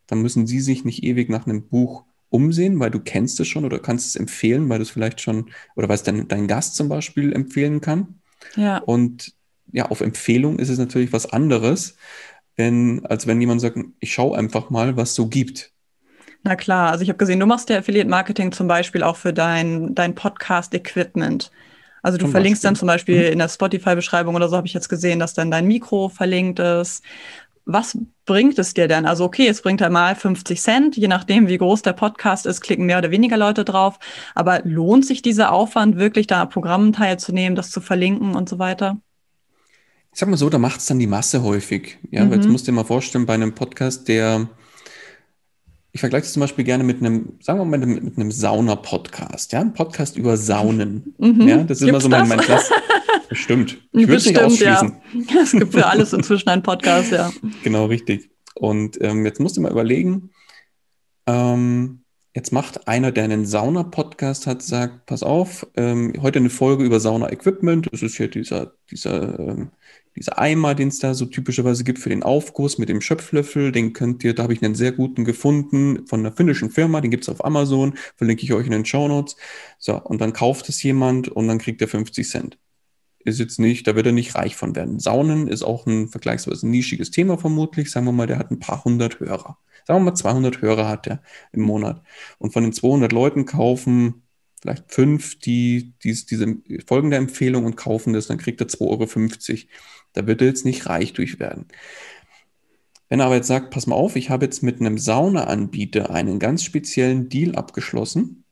dann müssen sie sich nicht ewig nach einem Buch umsehen, weil du kennst es schon oder kannst es empfehlen, weil du es vielleicht schon oder weil es dein, dein Gast zum Beispiel empfehlen kann. Ja. Und ja, auf Empfehlung ist es natürlich was anderes, wenn, als wenn jemand sagt, ich schaue einfach mal, was so gibt. Na klar, also ich habe gesehen, du machst ja Affiliate Marketing zum Beispiel auch für dein, dein Podcast-Equipment. Also du zum verlinkst Beispiel. dann zum Beispiel mhm. in der Spotify-Beschreibung oder so habe ich jetzt gesehen, dass dann dein Mikro verlinkt ist was bringt es dir denn? Also okay, es bringt einmal 50 Cent, je nachdem, wie groß der Podcast ist, klicken mehr oder weniger Leute drauf. Aber lohnt sich dieser Aufwand wirklich, da Programmen teilzunehmen, das zu verlinken und so weiter? Ich sag mal so, da macht es dann die Masse häufig. Ja, mhm. jetzt musst du dir mal vorstellen, bei einem Podcast, der, ich vergleiche es zum Beispiel gerne mit einem, sagen wir mal, mit einem Sauna-Podcast, ja, ein Podcast über Saunen. Mhm. Ja, das ist Gibt's immer so mein, mein Klass Bestimmt. Ich würde es nicht ausschließen. Ja. Es gibt für alles inzwischen einen Podcast, ja. Genau, richtig. Und ähm, jetzt musst du mal überlegen, ähm, jetzt macht einer, der einen Sauna-Podcast hat, sagt, pass auf, ähm, heute eine Folge über Sauna-Equipment. Das ist hier dieser, dieser, ähm, dieser Eimer, den es da so typischerweise gibt für den Aufguss mit dem Schöpflöffel. Den könnt ihr, da habe ich einen sehr guten gefunden von einer finnischen Firma, den gibt es auf Amazon, verlinke ich euch in den Show Notes. So, und dann kauft es jemand und dann kriegt er 50 Cent ist jetzt nicht, da wird er nicht reich von werden. Saunen ist auch ein vergleichsweise nischiges Thema vermutlich. Sagen wir mal, der hat ein paar hundert Hörer. Sagen wir mal, 200 Hörer hat er im Monat. Und von den 200 Leuten kaufen vielleicht fünf, die dies, diese folgende Empfehlung und kaufen das, dann kriegt er 2,50 Euro. Da wird er jetzt nicht reich durch werden. Wenn er aber jetzt sagt, pass mal auf, ich habe jetzt mit einem Saunaanbieter einen ganz speziellen Deal abgeschlossen,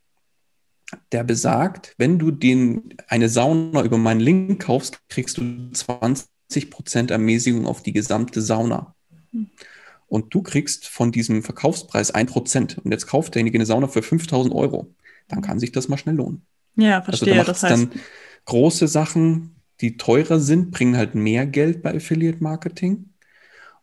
der besagt, wenn du den, eine Sauna über meinen Link kaufst, kriegst du 20% Ermäßigung auf die gesamte Sauna. Und du kriegst von diesem Verkaufspreis 1%. Und jetzt kauft derjenige eine Sauna für 5000 Euro. Dann kann sich das mal schnell lohnen. Ja, verstehe. Also da das heißt, dann große Sachen, die teurer sind, bringen halt mehr Geld bei Affiliate Marketing.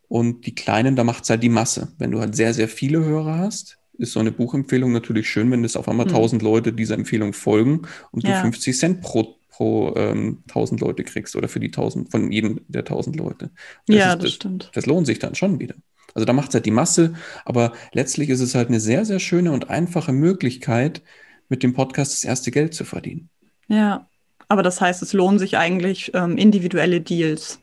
Und die kleinen, da macht es halt die Masse. Wenn du halt sehr, sehr viele Hörer hast, ist so eine Buchempfehlung natürlich schön, wenn es auf einmal hm. 1000 Leute dieser Empfehlung folgen und ja. du 50 Cent pro, pro ähm, 1000 Leute kriegst oder für die 1000, von jedem der 1000 Leute. Das ja, ist, das, stimmt. Das lohnt sich dann schon wieder. Also da macht es halt die Masse, aber letztlich ist es halt eine sehr, sehr schöne und einfache Möglichkeit, mit dem Podcast das erste Geld zu verdienen. Ja, aber das heißt, es lohnen sich eigentlich ähm, individuelle Deals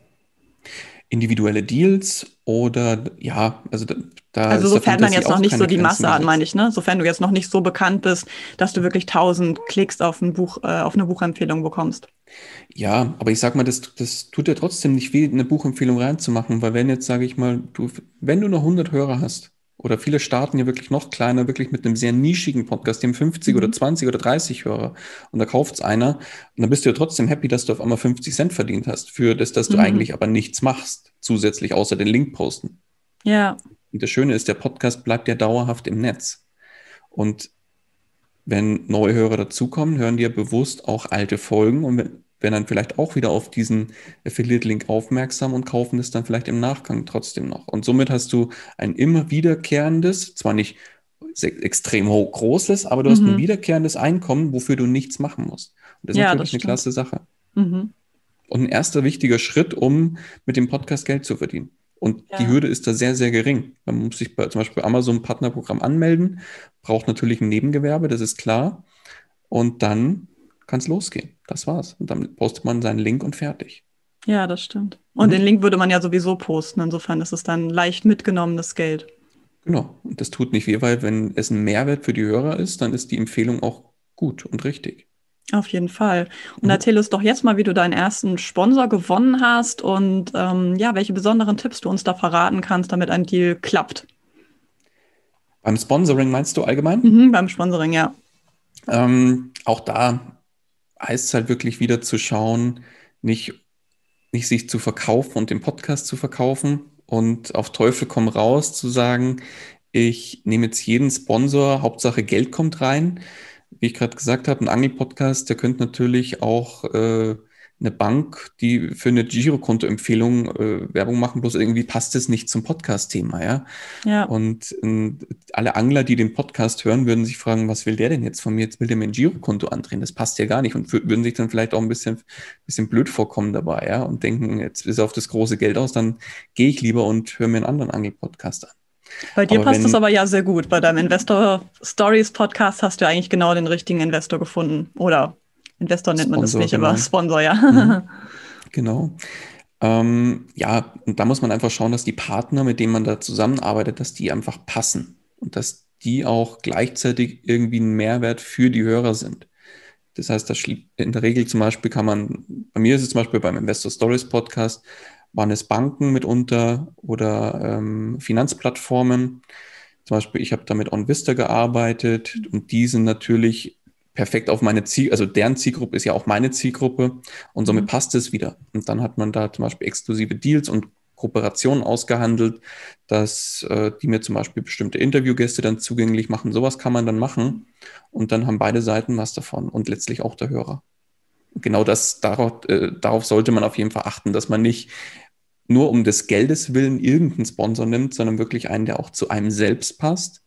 individuelle Deals oder ja, also da, da Also sofern dann jetzt noch nicht so die Masse hat, meine ich, ne? Sofern du jetzt noch nicht so bekannt bist, dass du wirklich tausend Klicks auf ein Buch, äh, auf eine Buchempfehlung bekommst. Ja, aber ich sag mal, das, das tut dir trotzdem nicht weh, eine Buchempfehlung reinzumachen, weil wenn jetzt, sage ich mal, du, wenn du nur 100 Hörer hast, oder viele starten ja wirklich noch kleiner, wirklich mit einem sehr nischigen Podcast, dem 50 mhm. oder 20 oder 30 Hörer. Und da kauft es einer. Und dann bist du ja trotzdem happy, dass du auf einmal 50 Cent verdient hast, für das, dass du mhm. eigentlich aber nichts machst, zusätzlich außer den Link posten. Ja. Und das Schöne ist, der Podcast bleibt ja dauerhaft im Netz. Und wenn neue Hörer dazukommen, hören die ja bewusst auch alte Folgen und werden dann vielleicht auch wieder auf diesen Affiliate-Link aufmerksam und kaufen es dann vielleicht im Nachgang trotzdem noch. Und somit hast du ein immer wiederkehrendes, zwar nicht extrem hoch großes, aber du mhm. hast ein mhm. wiederkehrendes Einkommen, wofür du nichts machen musst. Und das ist ja, natürlich eine klasse Sache. Mhm. Und ein erster wichtiger Schritt, um mit dem Podcast Geld zu verdienen. Und ja. die Hürde ist da sehr, sehr gering. Man muss sich bei, zum Beispiel bei Amazon Partnerprogramm anmelden, braucht natürlich ein Nebengewerbe, das ist klar. Und dann kann es losgehen. Das war's. Und dann postet man seinen Link und fertig. Ja, das stimmt. Und mhm. den Link würde man ja sowieso posten. Insofern ist es dann leicht mitgenommenes Geld. Genau. Und das tut nicht weh, weil wenn es ein Mehrwert für die Hörer ist, dann ist die Empfehlung auch gut und richtig. Auf jeden Fall. Und mhm. erzähl uns doch jetzt mal, wie du deinen ersten Sponsor gewonnen hast und ähm, ja, welche besonderen Tipps du uns da verraten kannst, damit ein Deal klappt. Beim Sponsoring meinst du allgemein? Mhm, beim Sponsoring, ja. Ähm, auch da heißt es halt wirklich wieder zu schauen, nicht, nicht sich zu verkaufen und den Podcast zu verkaufen und auf Teufel komm raus zu sagen, ich nehme jetzt jeden Sponsor, Hauptsache Geld kommt rein. Wie ich gerade gesagt habe, ein Angel-Podcast, der könnte natürlich auch äh, eine Bank, die für eine Girokonto-Empfehlung äh, Werbung machen, bloß irgendwie passt es nicht zum Podcast-Thema, ja. ja. Und äh, alle Angler, die den Podcast hören, würden sich fragen, was will der denn jetzt von mir? Jetzt will der mir ein Girokonto andrehen. Das passt ja gar nicht und würden sich dann vielleicht auch ein bisschen, bisschen blöd vorkommen dabei, ja, und denken, jetzt ist auf das große Geld aus, dann gehe ich lieber und höre mir einen anderen Angel-Podcast an. Bei dir aber passt es aber ja sehr gut. Bei deinem Investor Stories Podcast hast du eigentlich genau den richtigen Investor gefunden. Oder Investor nennt Sponsor, man das nicht, genau. aber Sponsor, ja. Mhm. Genau. Ähm, ja, und da muss man einfach schauen, dass die Partner, mit denen man da zusammenarbeitet, dass die einfach passen und dass die auch gleichzeitig irgendwie ein Mehrwert für die Hörer sind. Das heißt, das in der Regel zum Beispiel kann man, bei mir ist es zum Beispiel beim Investor Stories Podcast, waren es Banken mitunter oder ähm, Finanzplattformen. Zum Beispiel, ich habe da mit OnVista gearbeitet und die sind natürlich perfekt auf meine Ziel, also deren Zielgruppe ist ja auch meine Zielgruppe und somit mhm. passt es wieder. Und dann hat man da zum Beispiel exklusive Deals und Kooperationen ausgehandelt, dass äh, die mir zum Beispiel bestimmte Interviewgäste dann zugänglich machen. Sowas kann man dann machen und dann haben beide Seiten was davon und letztlich auch der Hörer. Genau das, darauf, äh, darauf sollte man auf jeden Fall achten, dass man nicht nur um des Geldes willen irgendeinen Sponsor nimmt, sondern wirklich einen, der auch zu einem selbst passt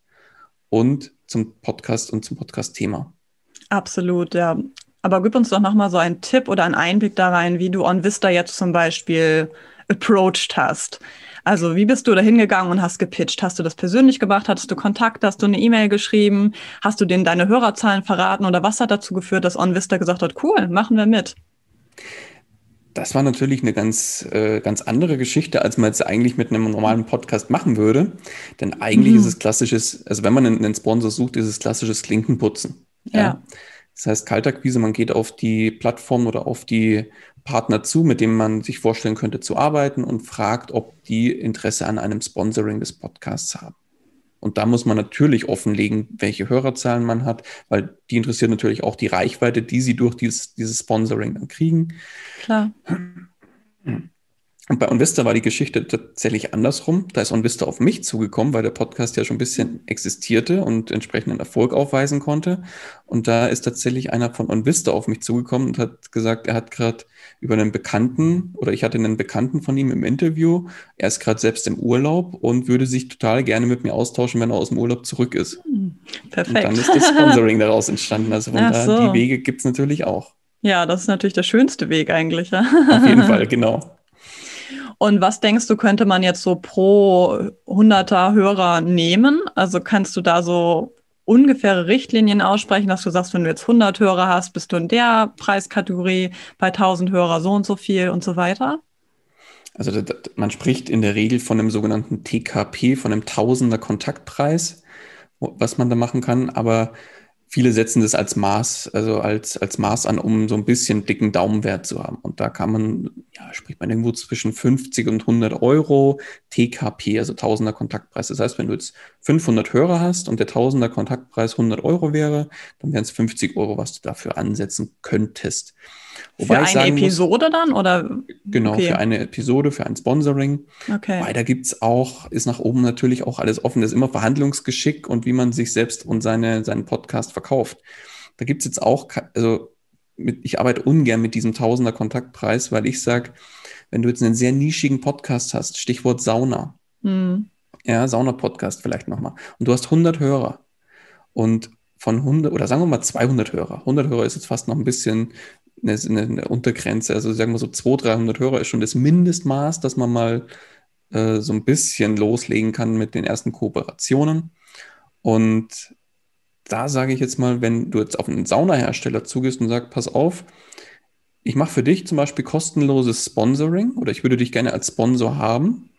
und zum Podcast und zum Podcast-Thema. Absolut, ja. Aber gib uns doch nochmal so einen Tipp oder einen Einblick da rein, wie du OnVista jetzt zum Beispiel approached hast. Also wie bist du da hingegangen und hast gepitcht? Hast du das persönlich gemacht? Hattest du Kontakt? Hast du eine E-Mail geschrieben? Hast du denen deine Hörerzahlen verraten? Oder was hat dazu geführt, dass OnVista gesagt hat, cool, machen wir mit? Das war natürlich eine ganz, äh, ganz andere Geschichte, als man es eigentlich mit einem normalen Podcast machen würde. Denn eigentlich mhm. ist es klassisches, also wenn man einen, einen, Sponsor sucht, ist es klassisches Klinkenputzen. Ja. ja. Das heißt, Kaltakquise, man geht auf die Plattform oder auf die Partner zu, mit denen man sich vorstellen könnte zu arbeiten und fragt, ob die Interesse an einem Sponsoring des Podcasts haben. Und da muss man natürlich offenlegen, welche Hörerzahlen man hat, weil die interessiert natürlich auch die Reichweite, die sie durch dieses, dieses Sponsoring dann kriegen. Klar. Und bei OnVista war die Geschichte tatsächlich andersrum. Da ist OnVista auf mich zugekommen, weil der Podcast ja schon ein bisschen existierte und entsprechenden Erfolg aufweisen konnte. Und da ist tatsächlich einer von OnVista auf mich zugekommen und hat gesagt, er hat gerade über einen Bekannten oder ich hatte einen Bekannten von ihm im Interview. Er ist gerade selbst im Urlaub und würde sich total gerne mit mir austauschen, wenn er aus dem Urlaub zurück ist. Perfekt. Und dann ist das Sponsoring daraus entstanden. Also von da, so. die Wege gibt es natürlich auch. Ja, das ist natürlich der schönste Weg eigentlich. Ja? Auf jeden Fall, genau. Und was denkst du, könnte man jetzt so pro hunderter Hörer nehmen? Also kannst du da so ungefähre Richtlinien aussprechen, dass du sagst, wenn du jetzt 100 Hörer hast, bist du in der Preiskategorie, bei 1000 Hörer so und so viel und so weiter? Also man spricht in der Regel von einem sogenannten TKP, von einem Tausender Kontaktpreis, was man da machen kann, aber viele setzen das als Maß, also als, als Maß an, um so ein bisschen dicken Daumenwert zu haben. Und da kann man, ja, spricht man irgendwo zwischen 50 und 100 Euro TKP, also Tausender Kontaktpreis. Das heißt, wenn du jetzt 500 Hörer hast und der Tausender Kontaktpreis 100 Euro wäre, dann wären es 50 Euro, was du dafür ansetzen könntest. Wobei für eine Episode muss, dann oder? Genau, okay. für eine Episode, für ein Sponsoring. Okay. Weil da gibt es auch, ist nach oben natürlich auch alles offen. Das ist immer Verhandlungsgeschick und wie man sich selbst und seine, seinen Podcast verkauft. Da gibt es jetzt auch, also mit, ich arbeite ungern mit diesem Tausender Kontaktpreis, weil ich sage, wenn du jetzt einen sehr nischigen Podcast hast, Stichwort Sauna, mhm. ja, Sauna-Podcast vielleicht nochmal, und du hast 100 Hörer und von 100 oder sagen wir mal 200 Hörer. 100 Hörer ist jetzt fast noch ein bisschen eine, eine Untergrenze. Also sagen wir so 200, 300 Hörer ist schon das Mindestmaß, dass man mal äh, so ein bisschen loslegen kann mit den ersten Kooperationen. Und da sage ich jetzt mal, wenn du jetzt auf einen Saunahersteller zugehst und sagst, pass auf, ich mache für dich zum Beispiel kostenloses Sponsoring oder ich würde dich gerne als Sponsor haben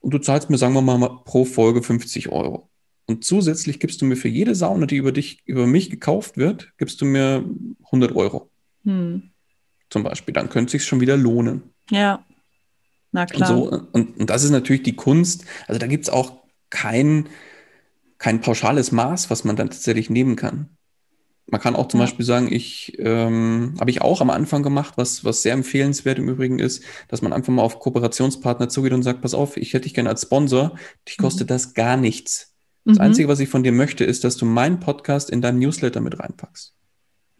und du zahlst mir, sagen wir mal, pro Folge 50 Euro. Und zusätzlich gibst du mir für jede Sauna, die über dich, über mich gekauft wird, gibst du mir 100 Euro. Hm. Zum Beispiel. Dann könnte es sich schon wieder lohnen. Ja. Na klar. Und, so, und, und das ist natürlich die Kunst. Also da gibt es auch kein, kein pauschales Maß, was man dann tatsächlich nehmen kann. Man kann auch zum ja. Beispiel sagen, ich ähm, habe ich auch am Anfang gemacht, was, was sehr empfehlenswert im Übrigen ist, dass man einfach mal auf Kooperationspartner zugeht und sagt, pass auf, ich hätte dich gerne als Sponsor, dich kostet mhm. das gar nichts. Das mhm. Einzige, was ich von dir möchte, ist, dass du meinen Podcast in deinem Newsletter mit reinpackst.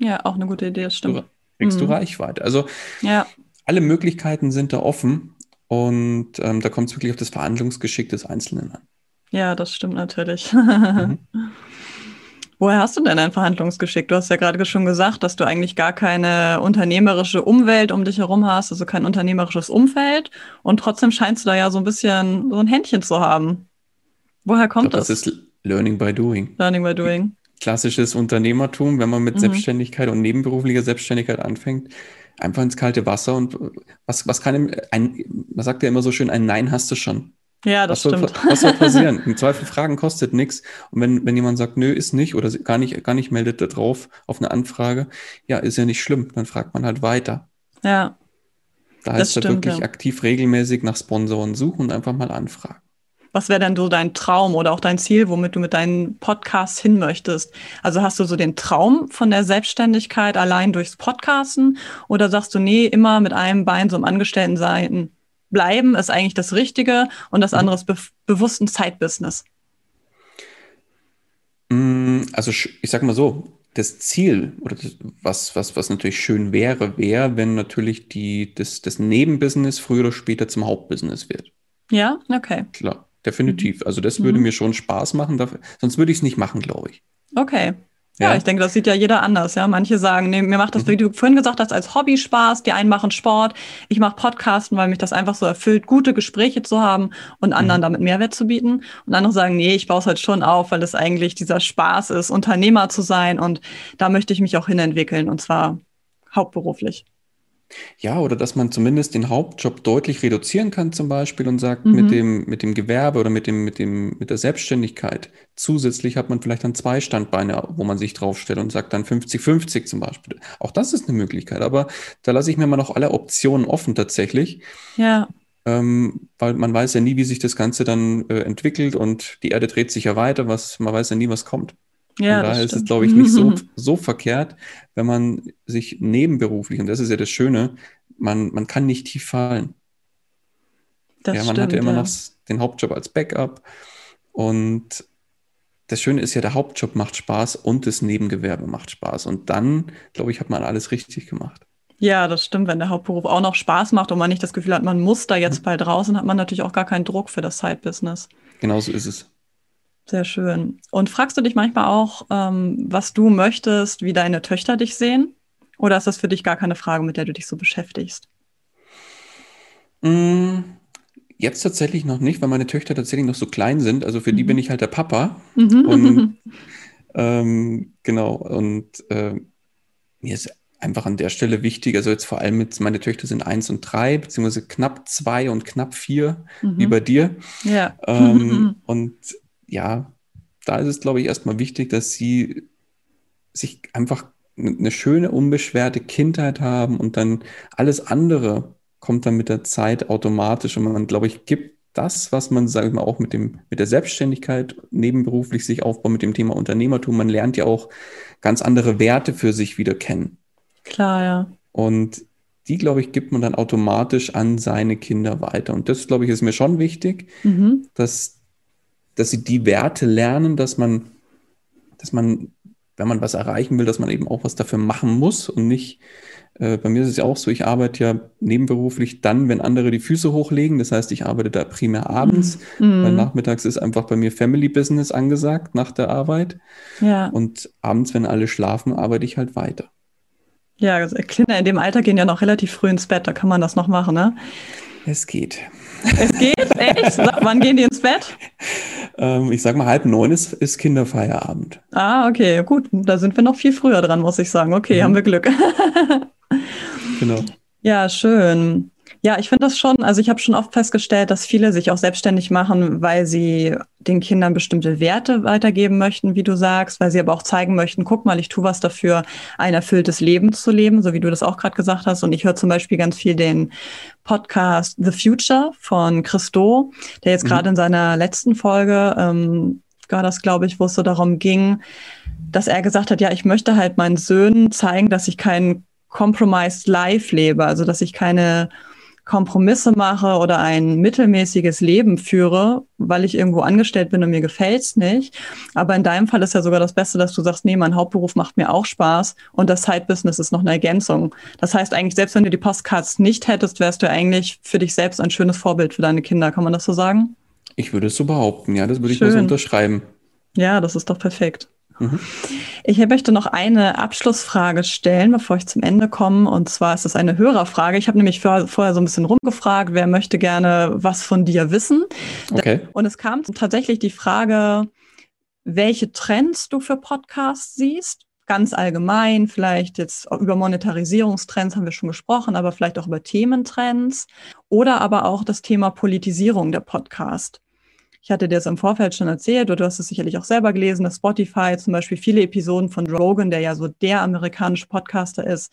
Ja, auch eine gute Idee, das stimmt. Du, kriegst mhm. du Reichweite. Also ja. alle Möglichkeiten sind da offen und ähm, da kommt es wirklich auf das Verhandlungsgeschick des Einzelnen an. Ja, das stimmt natürlich. mhm. Woher hast du denn ein Verhandlungsgeschick? Du hast ja gerade schon gesagt, dass du eigentlich gar keine unternehmerische Umwelt um dich herum hast, also kein unternehmerisches Umfeld. Und trotzdem scheinst du da ja so ein bisschen so ein Händchen zu haben. Woher kommt glaub, das? Das ist Learning by Doing. Learning by Doing. Klassisches Unternehmertum, wenn man mit mhm. Selbstständigkeit und nebenberuflicher Selbstständigkeit anfängt, einfach ins kalte Wasser und was, was kann ein, man sagt ja immer so schön, ein Nein hast du schon. Ja, das was stimmt. Soll, was soll passieren? Im Zweifel Fragen kostet nichts. Und wenn, wenn jemand sagt, nö, ist nicht oder gar nicht, gar nicht meldet da drauf auf eine Anfrage, ja, ist ja nicht schlimm. Dann fragt man halt weiter. Ja. Da heißt es wirklich ja. aktiv regelmäßig nach Sponsoren suchen und einfach mal anfragen. Was wäre denn so dein Traum oder auch dein Ziel, womit du mit deinen Podcasts hin möchtest? Also hast du so den Traum von der Selbstständigkeit allein durchs Podcasten oder sagst du, nee, immer mit einem Bein so im Angestelltensein bleiben ist eigentlich das Richtige und das mhm. andere ist be bewusst ein Zeitbusiness? Mm, also ich sag mal so, das Ziel oder das, was, was, was natürlich schön wäre, wäre, wenn natürlich die, das, das Nebenbusiness früher oder später zum Hauptbusiness wird. Ja, okay. Klar definitiv. Mhm. Also das würde mhm. mir schon Spaß machen, dafür, sonst würde ich es nicht machen, glaube ich. Okay. Ja, ja, ich denke, das sieht ja jeder anders. Ja, manche sagen, nee, mir macht das, mhm. wie du vorhin gesagt hast, als Hobby Spaß. Die einen machen Sport. Ich mache Podcasten, weil mich das einfach so erfüllt, gute Gespräche zu haben und anderen mhm. damit Mehrwert zu bieten. Und andere sagen, nee, ich baue es halt schon auf, weil es eigentlich dieser Spaß ist, Unternehmer zu sein. Und da möchte ich mich auch hinentwickeln und zwar hauptberuflich. Ja, oder dass man zumindest den Hauptjob deutlich reduzieren kann zum Beispiel und sagt, mhm. mit dem, mit dem Gewerbe oder mit dem, mit dem, mit der Selbstständigkeit zusätzlich hat man vielleicht dann zwei Standbeine, wo man sich draufstellt und sagt dann 50-50 zum Beispiel. Auch das ist eine Möglichkeit, aber da lasse ich mir mal noch alle Optionen offen tatsächlich. Ja. Ähm, weil man weiß ja nie, wie sich das Ganze dann äh, entwickelt und die Erde dreht sich ja weiter, was, man weiß ja nie, was kommt. Ja, Von daher ist es, glaube ich, nicht so, so verkehrt, wenn man sich nebenberuflich, und das ist ja das Schöne, man, man kann nicht tief fallen. Das ja, man stimmt, hat ja immer ja. noch den Hauptjob als Backup. Und das Schöne ist ja, der Hauptjob macht Spaß und das Nebengewerbe macht Spaß. Und dann, glaube ich, hat man alles richtig gemacht. Ja, das stimmt. Wenn der Hauptberuf auch noch Spaß macht und man nicht das Gefühl hat, man muss da jetzt bald raus, dann hat man natürlich auch gar keinen Druck für das Side-Business. Genau so ist es. Sehr schön. Und fragst du dich manchmal auch, ähm, was du möchtest, wie deine Töchter dich sehen? Oder ist das für dich gar keine Frage, mit der du dich so beschäftigst? Mm, jetzt tatsächlich noch nicht, weil meine Töchter tatsächlich noch so klein sind. Also für mhm. die bin ich halt der Papa. Mhm. Und ähm, genau, und äh, mir ist einfach an der Stelle wichtig, also jetzt vor allem mit, meine Töchter sind eins und drei, beziehungsweise knapp zwei und knapp vier, mhm. wie bei dir. Ja. Ähm, und ja, da ist es, glaube ich, erstmal wichtig, dass sie sich einfach eine schöne, unbeschwerte Kindheit haben und dann alles andere kommt dann mit der Zeit automatisch und man, glaube ich, gibt das, was man, sage ich mal, auch mit dem, mit der Selbstständigkeit nebenberuflich sich aufbaut, mit dem Thema Unternehmertum, man lernt ja auch ganz andere Werte für sich wieder kennen. Klar, ja. Und die, glaube ich, gibt man dann automatisch an seine Kinder weiter. Und das, glaube ich, ist mir schon wichtig, mhm. dass, dass sie die Werte lernen, dass man, dass man, wenn man was erreichen will, dass man eben auch was dafür machen muss und nicht, äh, bei mir ist es ja auch so, ich arbeite ja nebenberuflich dann, wenn andere die Füße hochlegen. Das heißt, ich arbeite da primär abends, mhm. weil nachmittags ist einfach bei mir Family Business angesagt nach der Arbeit. Ja. Und abends, wenn alle schlafen, arbeite ich halt weiter. Ja, also Kinder in dem Alter gehen ja noch relativ früh ins Bett, da kann man das noch machen, ne? Es geht. Es geht? Echt? Wann gehen die ins Bett? Ähm, ich sag mal, halb neun ist, ist Kinderfeierabend. Ah, okay, gut. Da sind wir noch viel früher dran, muss ich sagen. Okay, mhm. haben wir Glück. genau. Ja, schön. Ja, ich finde das schon, also ich habe schon oft festgestellt, dass viele sich auch selbstständig machen, weil sie den Kindern bestimmte Werte weitergeben möchten, wie du sagst, weil sie aber auch zeigen möchten, guck mal, ich tue was dafür, ein erfülltes Leben zu leben, so wie du das auch gerade gesagt hast. Und ich höre zum Beispiel ganz viel den Podcast The Future von Christo, der jetzt mhm. gerade in seiner letzten Folge, ähm, war das, glaube ich, wo es so darum ging, dass er gesagt hat, ja, ich möchte halt meinen Söhnen zeigen, dass ich kein compromised life lebe, also dass ich keine Kompromisse mache oder ein mittelmäßiges Leben führe, weil ich irgendwo angestellt bin und mir gefällt's nicht. Aber in deinem Fall ist ja sogar das Beste, dass du sagst, nee, mein Hauptberuf macht mir auch Spaß und das Side-Business ist noch eine Ergänzung. Das heißt eigentlich, selbst wenn du die Postcards nicht hättest, wärst du eigentlich für dich selbst ein schönes Vorbild für deine Kinder. Kann man das so sagen? Ich würde es so behaupten, ja, das würde ich mal so unterschreiben. Ja, das ist doch perfekt. Mhm. Ich möchte noch eine Abschlussfrage stellen, bevor ich zum Ende komme. Und zwar ist es eine Hörerfrage. Ich habe nämlich vorher so ein bisschen rumgefragt, wer möchte gerne was von dir wissen. Okay. Und es kam tatsächlich die Frage, welche Trends du für Podcasts siehst. Ganz allgemein, vielleicht jetzt über Monetarisierungstrends haben wir schon gesprochen, aber vielleicht auch über Thementrends oder aber auch das Thema Politisierung der Podcast. Ich hatte dir das im Vorfeld schon erzählt, oder du hast es sicherlich auch selber gelesen, dass Spotify zum Beispiel viele Episoden von Rogan, der ja so der amerikanische Podcaster ist,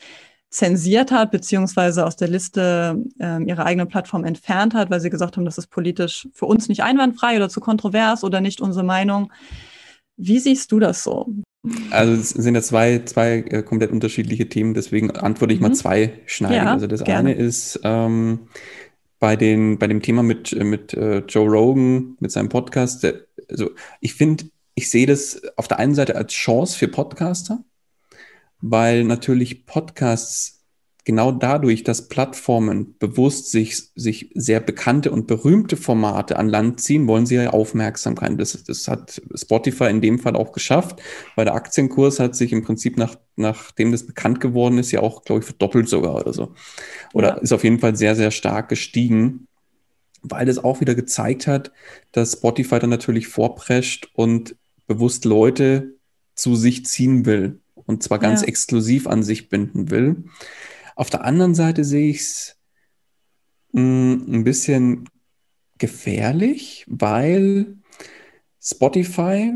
zensiert hat, beziehungsweise aus der Liste äh, ihre eigene Plattform entfernt hat, weil sie gesagt haben, das ist politisch für uns nicht einwandfrei oder zu kontrovers oder nicht unsere Meinung. Wie siehst du das so? Also es sind ja zwei, zwei äh, komplett unterschiedliche Themen, deswegen antworte ich mhm. mal zwei schneiden. Ja, also das gerne. eine ist, ähm, bei, den, bei dem Thema mit, mit äh, Joe Rogan, mit seinem Podcast, der, also ich finde, ich sehe das auf der einen Seite als Chance für Podcaster, weil natürlich Podcasts genau dadurch, dass Plattformen bewusst sich, sich sehr bekannte und berühmte Formate an Land ziehen, wollen sie ja Aufmerksamkeit. Das, das hat Spotify in dem Fall auch geschafft, weil der Aktienkurs hat sich im Prinzip nach, nachdem das bekannt geworden ist, ja auch, glaube ich, verdoppelt sogar oder so. Oder ja. ist auf jeden Fall sehr, sehr stark gestiegen, weil das auch wieder gezeigt hat, dass Spotify dann natürlich vorprescht und bewusst Leute zu sich ziehen will und zwar ganz ja. exklusiv an sich binden will. Auf der anderen Seite sehe ich es hm, ein bisschen gefährlich, weil Spotify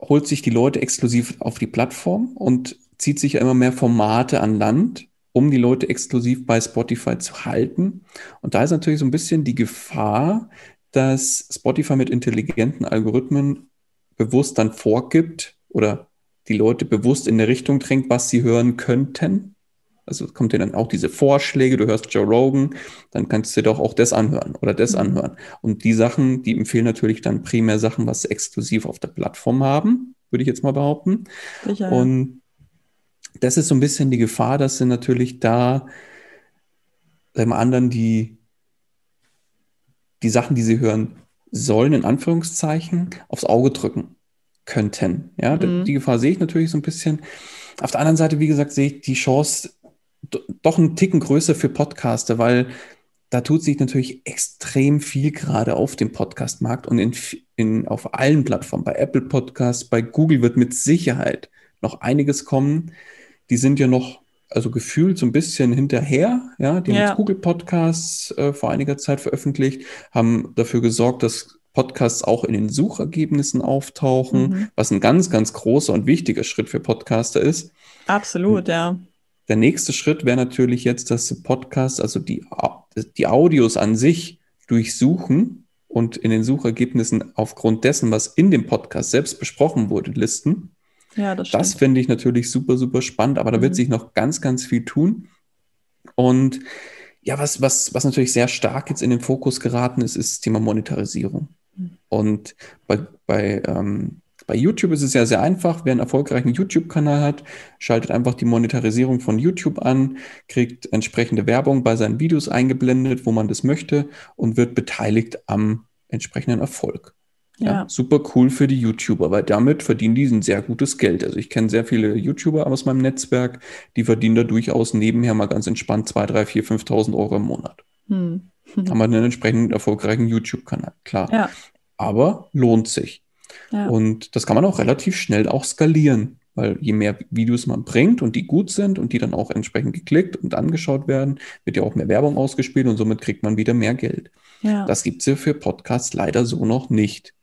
holt sich die Leute exklusiv auf die Plattform und zieht sich immer mehr Formate an Land, um die Leute exklusiv bei Spotify zu halten. Und da ist natürlich so ein bisschen die Gefahr, dass Spotify mit intelligenten Algorithmen bewusst dann vorgibt oder die Leute bewusst in der Richtung drängt, was sie hören könnten. Also kommt dir dann auch diese Vorschläge, du hörst Joe Rogan, dann kannst du dir doch auch das anhören oder das mhm. anhören. Und die Sachen, die empfehlen natürlich dann primär Sachen, was sie exklusiv auf der Plattform haben, würde ich jetzt mal behaupten. Sicher. Und das ist so ein bisschen die Gefahr, dass sie natürlich da dem anderen die, die Sachen, die sie hören sollen, in Anführungszeichen, aufs Auge drücken könnten. Ja, mhm. die Gefahr sehe ich natürlich so ein bisschen. Auf der anderen Seite, wie gesagt, sehe ich die Chance, doch einen Ticken größer für Podcaster, weil da tut sich natürlich extrem viel gerade auf dem Podcast-Markt und in, in, auf allen Plattformen. Bei Apple Podcasts, bei Google wird mit Sicherheit noch einiges kommen. Die sind ja noch, also gefühlt so ein bisschen hinterher. Ja, die ja. haben jetzt Google Podcasts äh, vor einiger Zeit veröffentlicht, haben dafür gesorgt, dass Podcasts auch in den Suchergebnissen auftauchen, mhm. was ein ganz, ganz großer und wichtiger Schritt für Podcaster ist. Absolut, ja. Der nächste Schritt wäre natürlich jetzt, dass Podcasts, also die, die Audios an sich durchsuchen und in den Suchergebnissen aufgrund dessen, was in dem Podcast selbst besprochen wurde, listen. Ja, das, das finde ich natürlich super, super spannend, aber da mhm. wird sich noch ganz, ganz viel tun. Und ja, was, was, was natürlich sehr stark jetzt in den Fokus geraten ist, ist das Thema Monetarisierung. Mhm. Und bei, bei, ähm, bei YouTube ist es ja sehr einfach. Wer einen erfolgreichen YouTube-Kanal hat, schaltet einfach die Monetarisierung von YouTube an, kriegt entsprechende Werbung bei seinen Videos eingeblendet, wo man das möchte und wird beteiligt am entsprechenden Erfolg. Ja. ja. super cool für die YouTuber, weil damit verdienen die ein sehr gutes Geld. Also ich kenne sehr viele YouTuber aus meinem Netzwerk, die verdienen da durchaus nebenher mal ganz entspannt 2, 3, 4, 5.000 Euro im Monat. Hm. Haben wir einen entsprechend erfolgreichen YouTube-Kanal, klar. Ja. Aber lohnt sich. Ja. Und das kann man auch relativ schnell auch skalieren, weil je mehr Videos man bringt und die gut sind und die dann auch entsprechend geklickt und angeschaut werden, wird ja auch mehr Werbung ausgespielt und somit kriegt man wieder mehr Geld. Ja. Das gibt es ja für Podcasts leider so noch nicht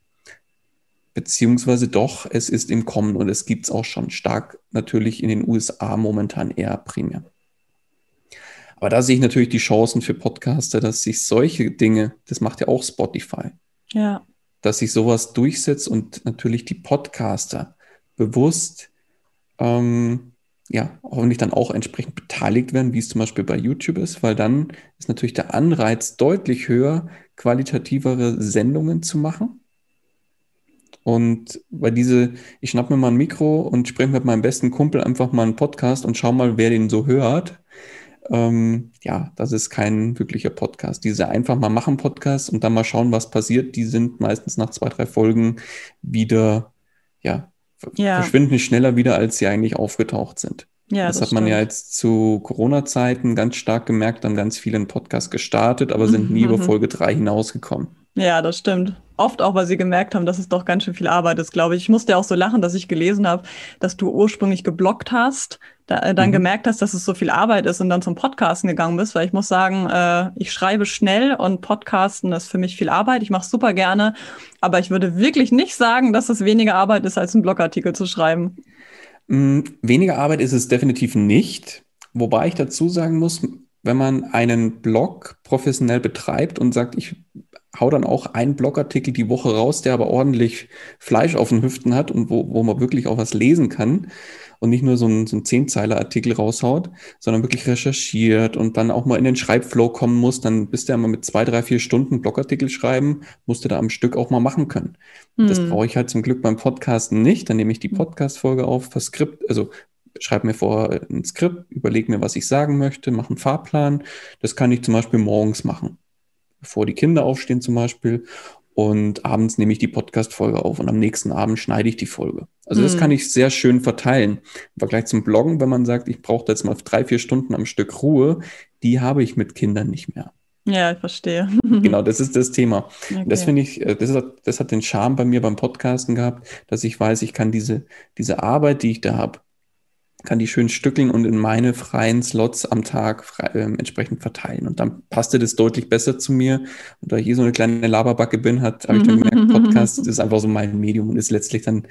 beziehungsweise doch, es ist im Kommen und es gibt es auch schon stark natürlich in den USA momentan eher primär. Aber da sehe ich natürlich die Chancen für Podcaster, dass sich solche Dinge, das macht ja auch Spotify, ja. Dass sich sowas durchsetzt und natürlich die Podcaster bewusst, ähm, ja, hoffentlich dann auch entsprechend beteiligt werden, wie es zum Beispiel bei YouTube ist, weil dann ist natürlich der Anreiz deutlich höher, qualitativere Sendungen zu machen und weil diese, ich schnapp mir mal ein Mikro und spreche mit meinem besten Kumpel einfach mal einen Podcast und schau mal, wer den so hört. Ähm, ja, das ist kein wirklicher Podcast. Diese einfach mal machen Podcast und dann mal schauen, was passiert, die sind meistens nach zwei, drei Folgen wieder, ja, ja. verschwinden schneller wieder, als sie eigentlich aufgetaucht sind. Ja, das, das hat man stimmt. ja jetzt zu Corona-Zeiten ganz stark gemerkt, haben ganz viele einen Podcast gestartet, aber sind nie über Folge drei hinausgekommen. Ja, das stimmt. Oft auch, weil sie gemerkt haben, dass es doch ganz schön viel Arbeit ist, glaube ich. Ich musste ja auch so lachen, dass ich gelesen habe, dass du ursprünglich geblockt hast, da, äh, dann mhm. gemerkt hast, dass es so viel Arbeit ist und dann zum Podcasten gegangen bist, weil ich muss sagen, äh, ich schreibe schnell und Podcasten ist für mich viel Arbeit. Ich mache es super gerne, aber ich würde wirklich nicht sagen, dass es weniger Arbeit ist, als einen Blogartikel zu schreiben. Mm, weniger Arbeit ist es definitiv nicht, wobei ich dazu sagen muss, wenn man einen Blog professionell betreibt und sagt, ich hau dann auch einen Blogartikel die Woche raus, der aber ordentlich Fleisch auf den Hüften hat und wo, wo man wirklich auch was lesen kann und nicht nur so ein, so ein Zehnzeiler-Artikel raushaut, sondern wirklich recherchiert und dann auch mal in den Schreibflow kommen muss, dann bist du ja mal mit zwei, drei, vier Stunden Blogartikel schreiben, musst du da am Stück auch mal machen können. Hm. Das brauche ich halt zum Glück beim Podcasten nicht. Dann nehme ich die hm. Podcast-Folge auf, verskript, also schreibe mir vor ein Skript, überlege mir, was ich sagen möchte, mache einen Fahrplan. Das kann ich zum Beispiel morgens machen bevor die Kinder aufstehen zum Beispiel. Und abends nehme ich die Podcast-Folge auf und am nächsten Abend schneide ich die Folge. Also das mhm. kann ich sehr schön verteilen. Im Vergleich zum Bloggen, wenn man sagt, ich brauche jetzt mal drei, vier Stunden am Stück Ruhe, die habe ich mit Kindern nicht mehr. Ja, ich verstehe. genau, das ist das Thema. Okay. Das finde ich, äh, das, ist, das hat den Charme bei mir beim Podcasten gehabt, dass ich weiß, ich kann diese, diese Arbeit, die ich da habe, kann die schön stückeln und in meine freien Slots am Tag frei, äh, entsprechend verteilen. Und dann passte das deutlich besser zu mir. Und da ich hier so eine kleine Laberbacke bin, habe ich dann gemerkt, Podcast ist einfach so mein Medium und ist letztlich dann,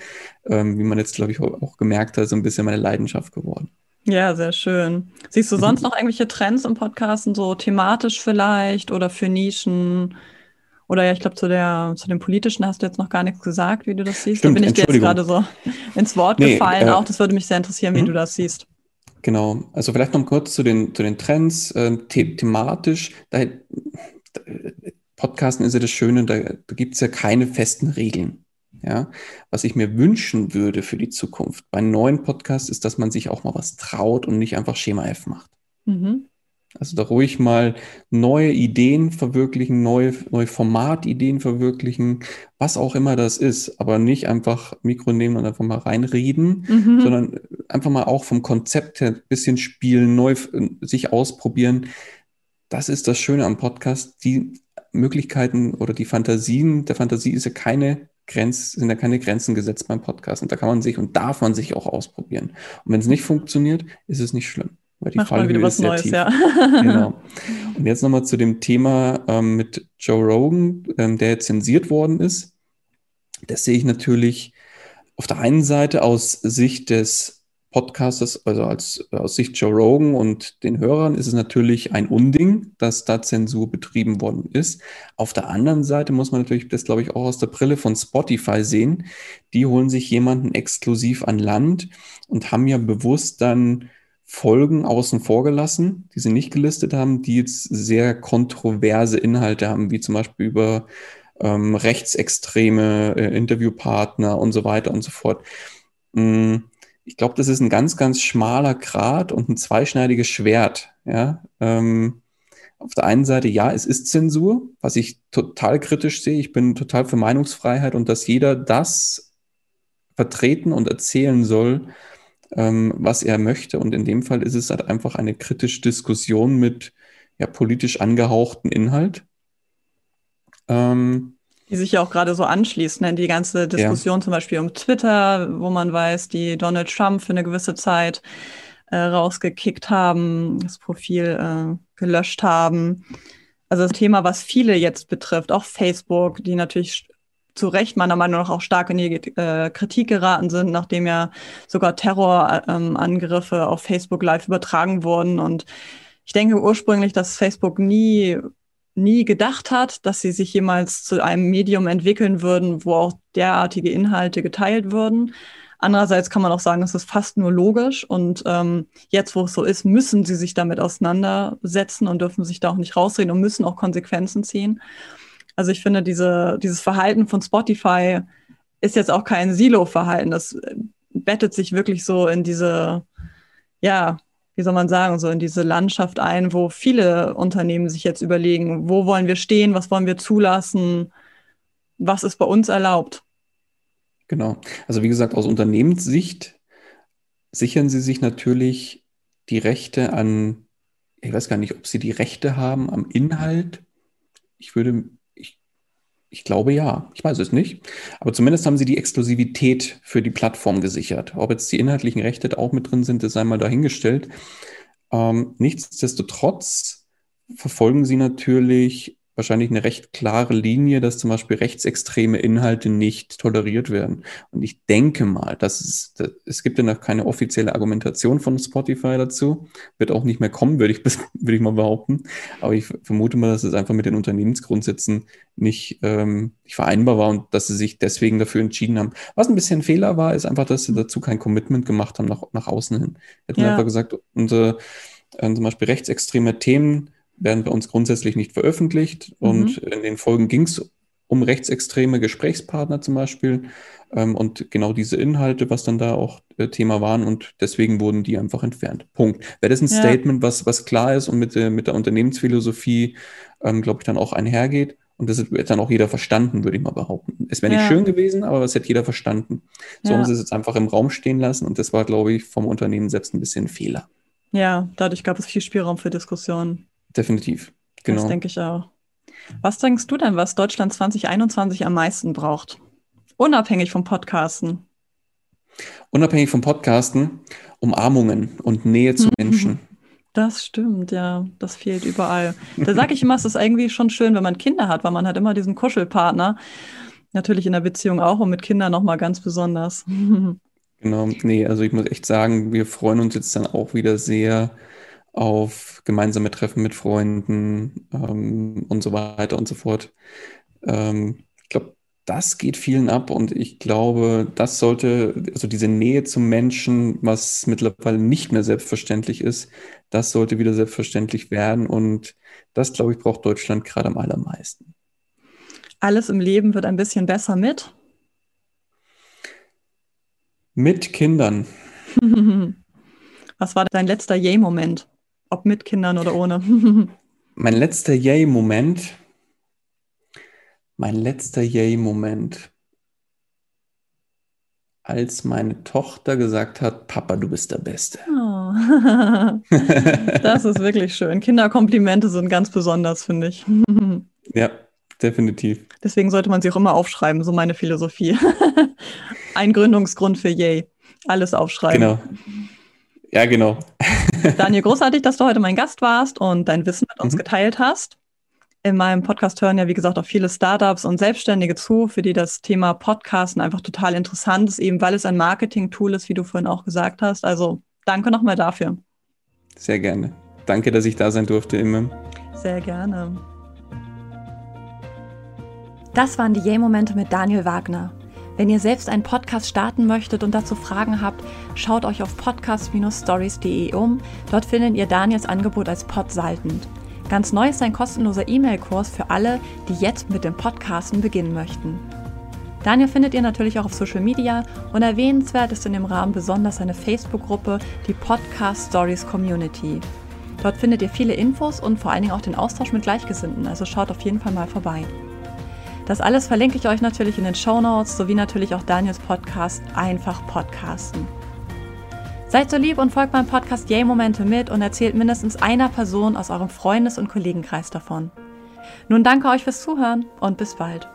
ähm, wie man jetzt, glaube ich, auch gemerkt hat, so ein bisschen meine Leidenschaft geworden. Ja, sehr schön. Siehst du sonst noch irgendwelche Trends im Podcasten, so thematisch vielleicht oder für Nischen? Oder ja, ich glaube, zu, zu dem Politischen hast du jetzt noch gar nichts gesagt, wie du das siehst. Stimmt, da bin ich dir jetzt gerade so ins Wort nee, gefallen. Äh, auch das würde mich sehr interessieren, wie mhm. du das siehst. Genau, also vielleicht noch kurz zu den, zu den Trends, äh, the thematisch. Da, da, Podcasten ist ja das Schöne, da, da gibt es ja keine festen Regeln. Ja, was ich mir wünschen würde für die Zukunft bei neuen Podcasts ist, dass man sich auch mal was traut und nicht einfach Schema F macht. Mhm. Also da ruhig mal neue Ideen verwirklichen, neue, neue Formatideen verwirklichen, was auch immer das ist, aber nicht einfach Mikro nehmen und einfach mal reinreden, mhm. sondern einfach mal auch vom Konzept her ein bisschen spielen, neu sich ausprobieren. Das ist das Schöne am Podcast. Die Möglichkeiten oder die Fantasien, der Fantasie ist ja keine Grenzen, sind ja keine Grenzen gesetzt beim Podcast. Und da kann man sich und darf man sich auch ausprobieren. Und wenn es nicht funktioniert, ist es nicht schlimm. Weil die Mach Fallhöhe mal wieder was Neues, tief. ja. genau. Und jetzt nochmal zu dem Thema ähm, mit Joe Rogan, ähm, der zensiert worden ist. Das sehe ich natürlich auf der einen Seite aus Sicht des Podcasters, also als, aus Sicht Joe Rogan und den Hörern ist es natürlich ein Unding, dass da Zensur betrieben worden ist. Auf der anderen Seite muss man natürlich das, glaube ich, auch aus der Brille von Spotify sehen. Die holen sich jemanden exklusiv an Land und haben ja bewusst dann Folgen außen vor gelassen, die sie nicht gelistet haben, die jetzt sehr kontroverse Inhalte haben, wie zum Beispiel über ähm, rechtsextreme äh, Interviewpartner und so weiter und so fort. Mm, ich glaube, das ist ein ganz, ganz schmaler Grat und ein zweischneidiges Schwert. Ja? Ähm, auf der einen Seite, ja, es ist Zensur, was ich total kritisch sehe. Ich bin total für Meinungsfreiheit und dass jeder das vertreten und erzählen soll, ähm, was er möchte. Und in dem Fall ist es halt einfach eine kritische Diskussion mit ja, politisch angehauchten Inhalt. Ähm, die sich ja auch gerade so anschließt, ne? die ganze Diskussion ja. zum Beispiel um Twitter, wo man weiß, die Donald Trump für eine gewisse Zeit äh, rausgekickt haben, das Profil äh, gelöscht haben. Also das Thema, was viele jetzt betrifft, auch Facebook, die natürlich zu Recht meiner Meinung nach auch stark in die äh, Kritik geraten sind, nachdem ja sogar Terrorangriffe ähm, auf Facebook Live übertragen wurden. Und ich denke ursprünglich, dass Facebook nie nie gedacht hat, dass sie sich jemals zu einem Medium entwickeln würden, wo auch derartige Inhalte geteilt würden. Andererseits kann man auch sagen, es ist fast nur logisch und ähm, jetzt, wo es so ist, müssen sie sich damit auseinandersetzen und dürfen sich da auch nicht rausreden und müssen auch Konsequenzen ziehen. Also ich finde, diese, dieses Verhalten von Spotify ist jetzt auch kein Silo-Verhalten. Das bettet sich wirklich so in diese, ja, wie soll man sagen, so in diese Landschaft ein, wo viele Unternehmen sich jetzt überlegen, wo wollen wir stehen, was wollen wir zulassen, was ist bei uns erlaubt. Genau. Also wie gesagt, aus Unternehmenssicht sichern sie sich natürlich die Rechte an, ich weiß gar nicht, ob sie die Rechte haben am Inhalt. Ich würde ich glaube ja. Ich weiß es nicht. Aber zumindest haben sie die Exklusivität für die Plattform gesichert. Ob jetzt die inhaltlichen Rechte da auch mit drin sind, ist einmal dahingestellt. Ähm, nichtsdestotrotz verfolgen sie natürlich wahrscheinlich eine recht klare Linie, dass zum Beispiel rechtsextreme Inhalte nicht toleriert werden. Und ich denke mal, dass es, dass, es gibt ja noch keine offizielle Argumentation von Spotify dazu, wird auch nicht mehr kommen, würde ich, würde ich mal behaupten. Aber ich vermute mal, dass es einfach mit den Unternehmensgrundsätzen nicht, ähm, nicht vereinbar war und dass sie sich deswegen dafür entschieden haben. Was ein bisschen ein Fehler war, ist einfach, dass sie dazu kein Commitment gemacht haben nach, nach außen hin. Hätten ja. einfach gesagt, unsere, äh, zum Beispiel rechtsextreme Themen, werden bei uns grundsätzlich nicht veröffentlicht. Mhm. Und in den Folgen ging es um rechtsextreme Gesprächspartner zum Beispiel ähm, und genau diese Inhalte, was dann da auch äh, Thema waren und deswegen wurden die einfach entfernt. Punkt. Wäre das ein ja. Statement, was, was klar ist und mit, äh, mit der Unternehmensphilosophie, ähm, glaube ich, dann auch einhergeht und das hätte dann auch jeder verstanden, würde ich mal behaupten. Es wäre nicht ja. schön gewesen, aber es hätte jeder verstanden. So ja. haben sie es jetzt einfach im Raum stehen lassen und das war, glaube ich, vom Unternehmen selbst ein bisschen ein Fehler. Ja, dadurch gab es viel Spielraum für Diskussionen definitiv. Genau. Das denke ich auch. Was denkst du denn, was Deutschland 2021 am meisten braucht? Unabhängig vom Podcasten. Unabhängig vom Podcasten, Umarmungen und Nähe zu Menschen. Das stimmt, ja. Das fehlt überall. Da sage ich immer, es ist irgendwie schon schön, wenn man Kinder hat, weil man hat immer diesen Kuschelpartner. Natürlich in der Beziehung auch und mit Kindern nochmal ganz besonders. Genau, nee, also ich muss echt sagen, wir freuen uns jetzt dann auch wieder sehr auf gemeinsame Treffen mit Freunden ähm, und so weiter und so fort. Ähm, ich glaube, das geht vielen ab und ich glaube, das sollte, also diese Nähe zum Menschen, was mittlerweile nicht mehr selbstverständlich ist, das sollte wieder selbstverständlich werden und das, glaube ich, braucht Deutschland gerade am allermeisten. Alles im Leben wird ein bisschen besser mit? Mit Kindern. Was war dein letzter Yay-Moment? Ob mit Kindern oder ohne. mein letzter Yay-Moment. Mein letzter Yay-Moment. Als meine Tochter gesagt hat, Papa, du bist der Beste. Oh. das ist wirklich schön. Kinderkomplimente sind ganz besonders, finde ich. ja, definitiv. Deswegen sollte man sie auch immer aufschreiben, so meine Philosophie. Ein Gründungsgrund für Yay. Alles aufschreiben. Genau. Ja, genau. Daniel, großartig, dass du heute mein Gast warst und dein Wissen mit uns mhm. geteilt hast. In meinem Podcast hören ja, wie gesagt, auch viele Startups und Selbstständige zu, für die das Thema Podcasten einfach total interessant ist, eben weil es ein Marketing-Tool ist, wie du vorhin auch gesagt hast. Also danke nochmal dafür. Sehr gerne. Danke, dass ich da sein durfte, immer. Sehr gerne. Das waren die Yay-Momente mit Daniel Wagner. Wenn ihr selbst einen Podcast starten möchtet und dazu Fragen habt, schaut euch auf podcast-stories.de um. Dort findet ihr Daniels Angebot als Podsaltend. Ganz neu ist ein kostenloser E-Mail-Kurs für alle, die jetzt mit dem Podcasten beginnen möchten. Daniel findet ihr natürlich auch auf Social Media und erwähnenswert ist in dem Rahmen besonders seine Facebook-Gruppe, die Podcast Stories Community. Dort findet ihr viele Infos und vor allen Dingen auch den Austausch mit Gleichgesinnten, also schaut auf jeden Fall mal vorbei. Das alles verlinke ich euch natürlich in den Show Notes sowie natürlich auch Daniels Podcast Einfach Podcasten. Seid so lieb und folgt meinem Podcast Yay Momente mit und erzählt mindestens einer Person aus eurem Freundes- und Kollegenkreis davon. Nun danke euch fürs Zuhören und bis bald.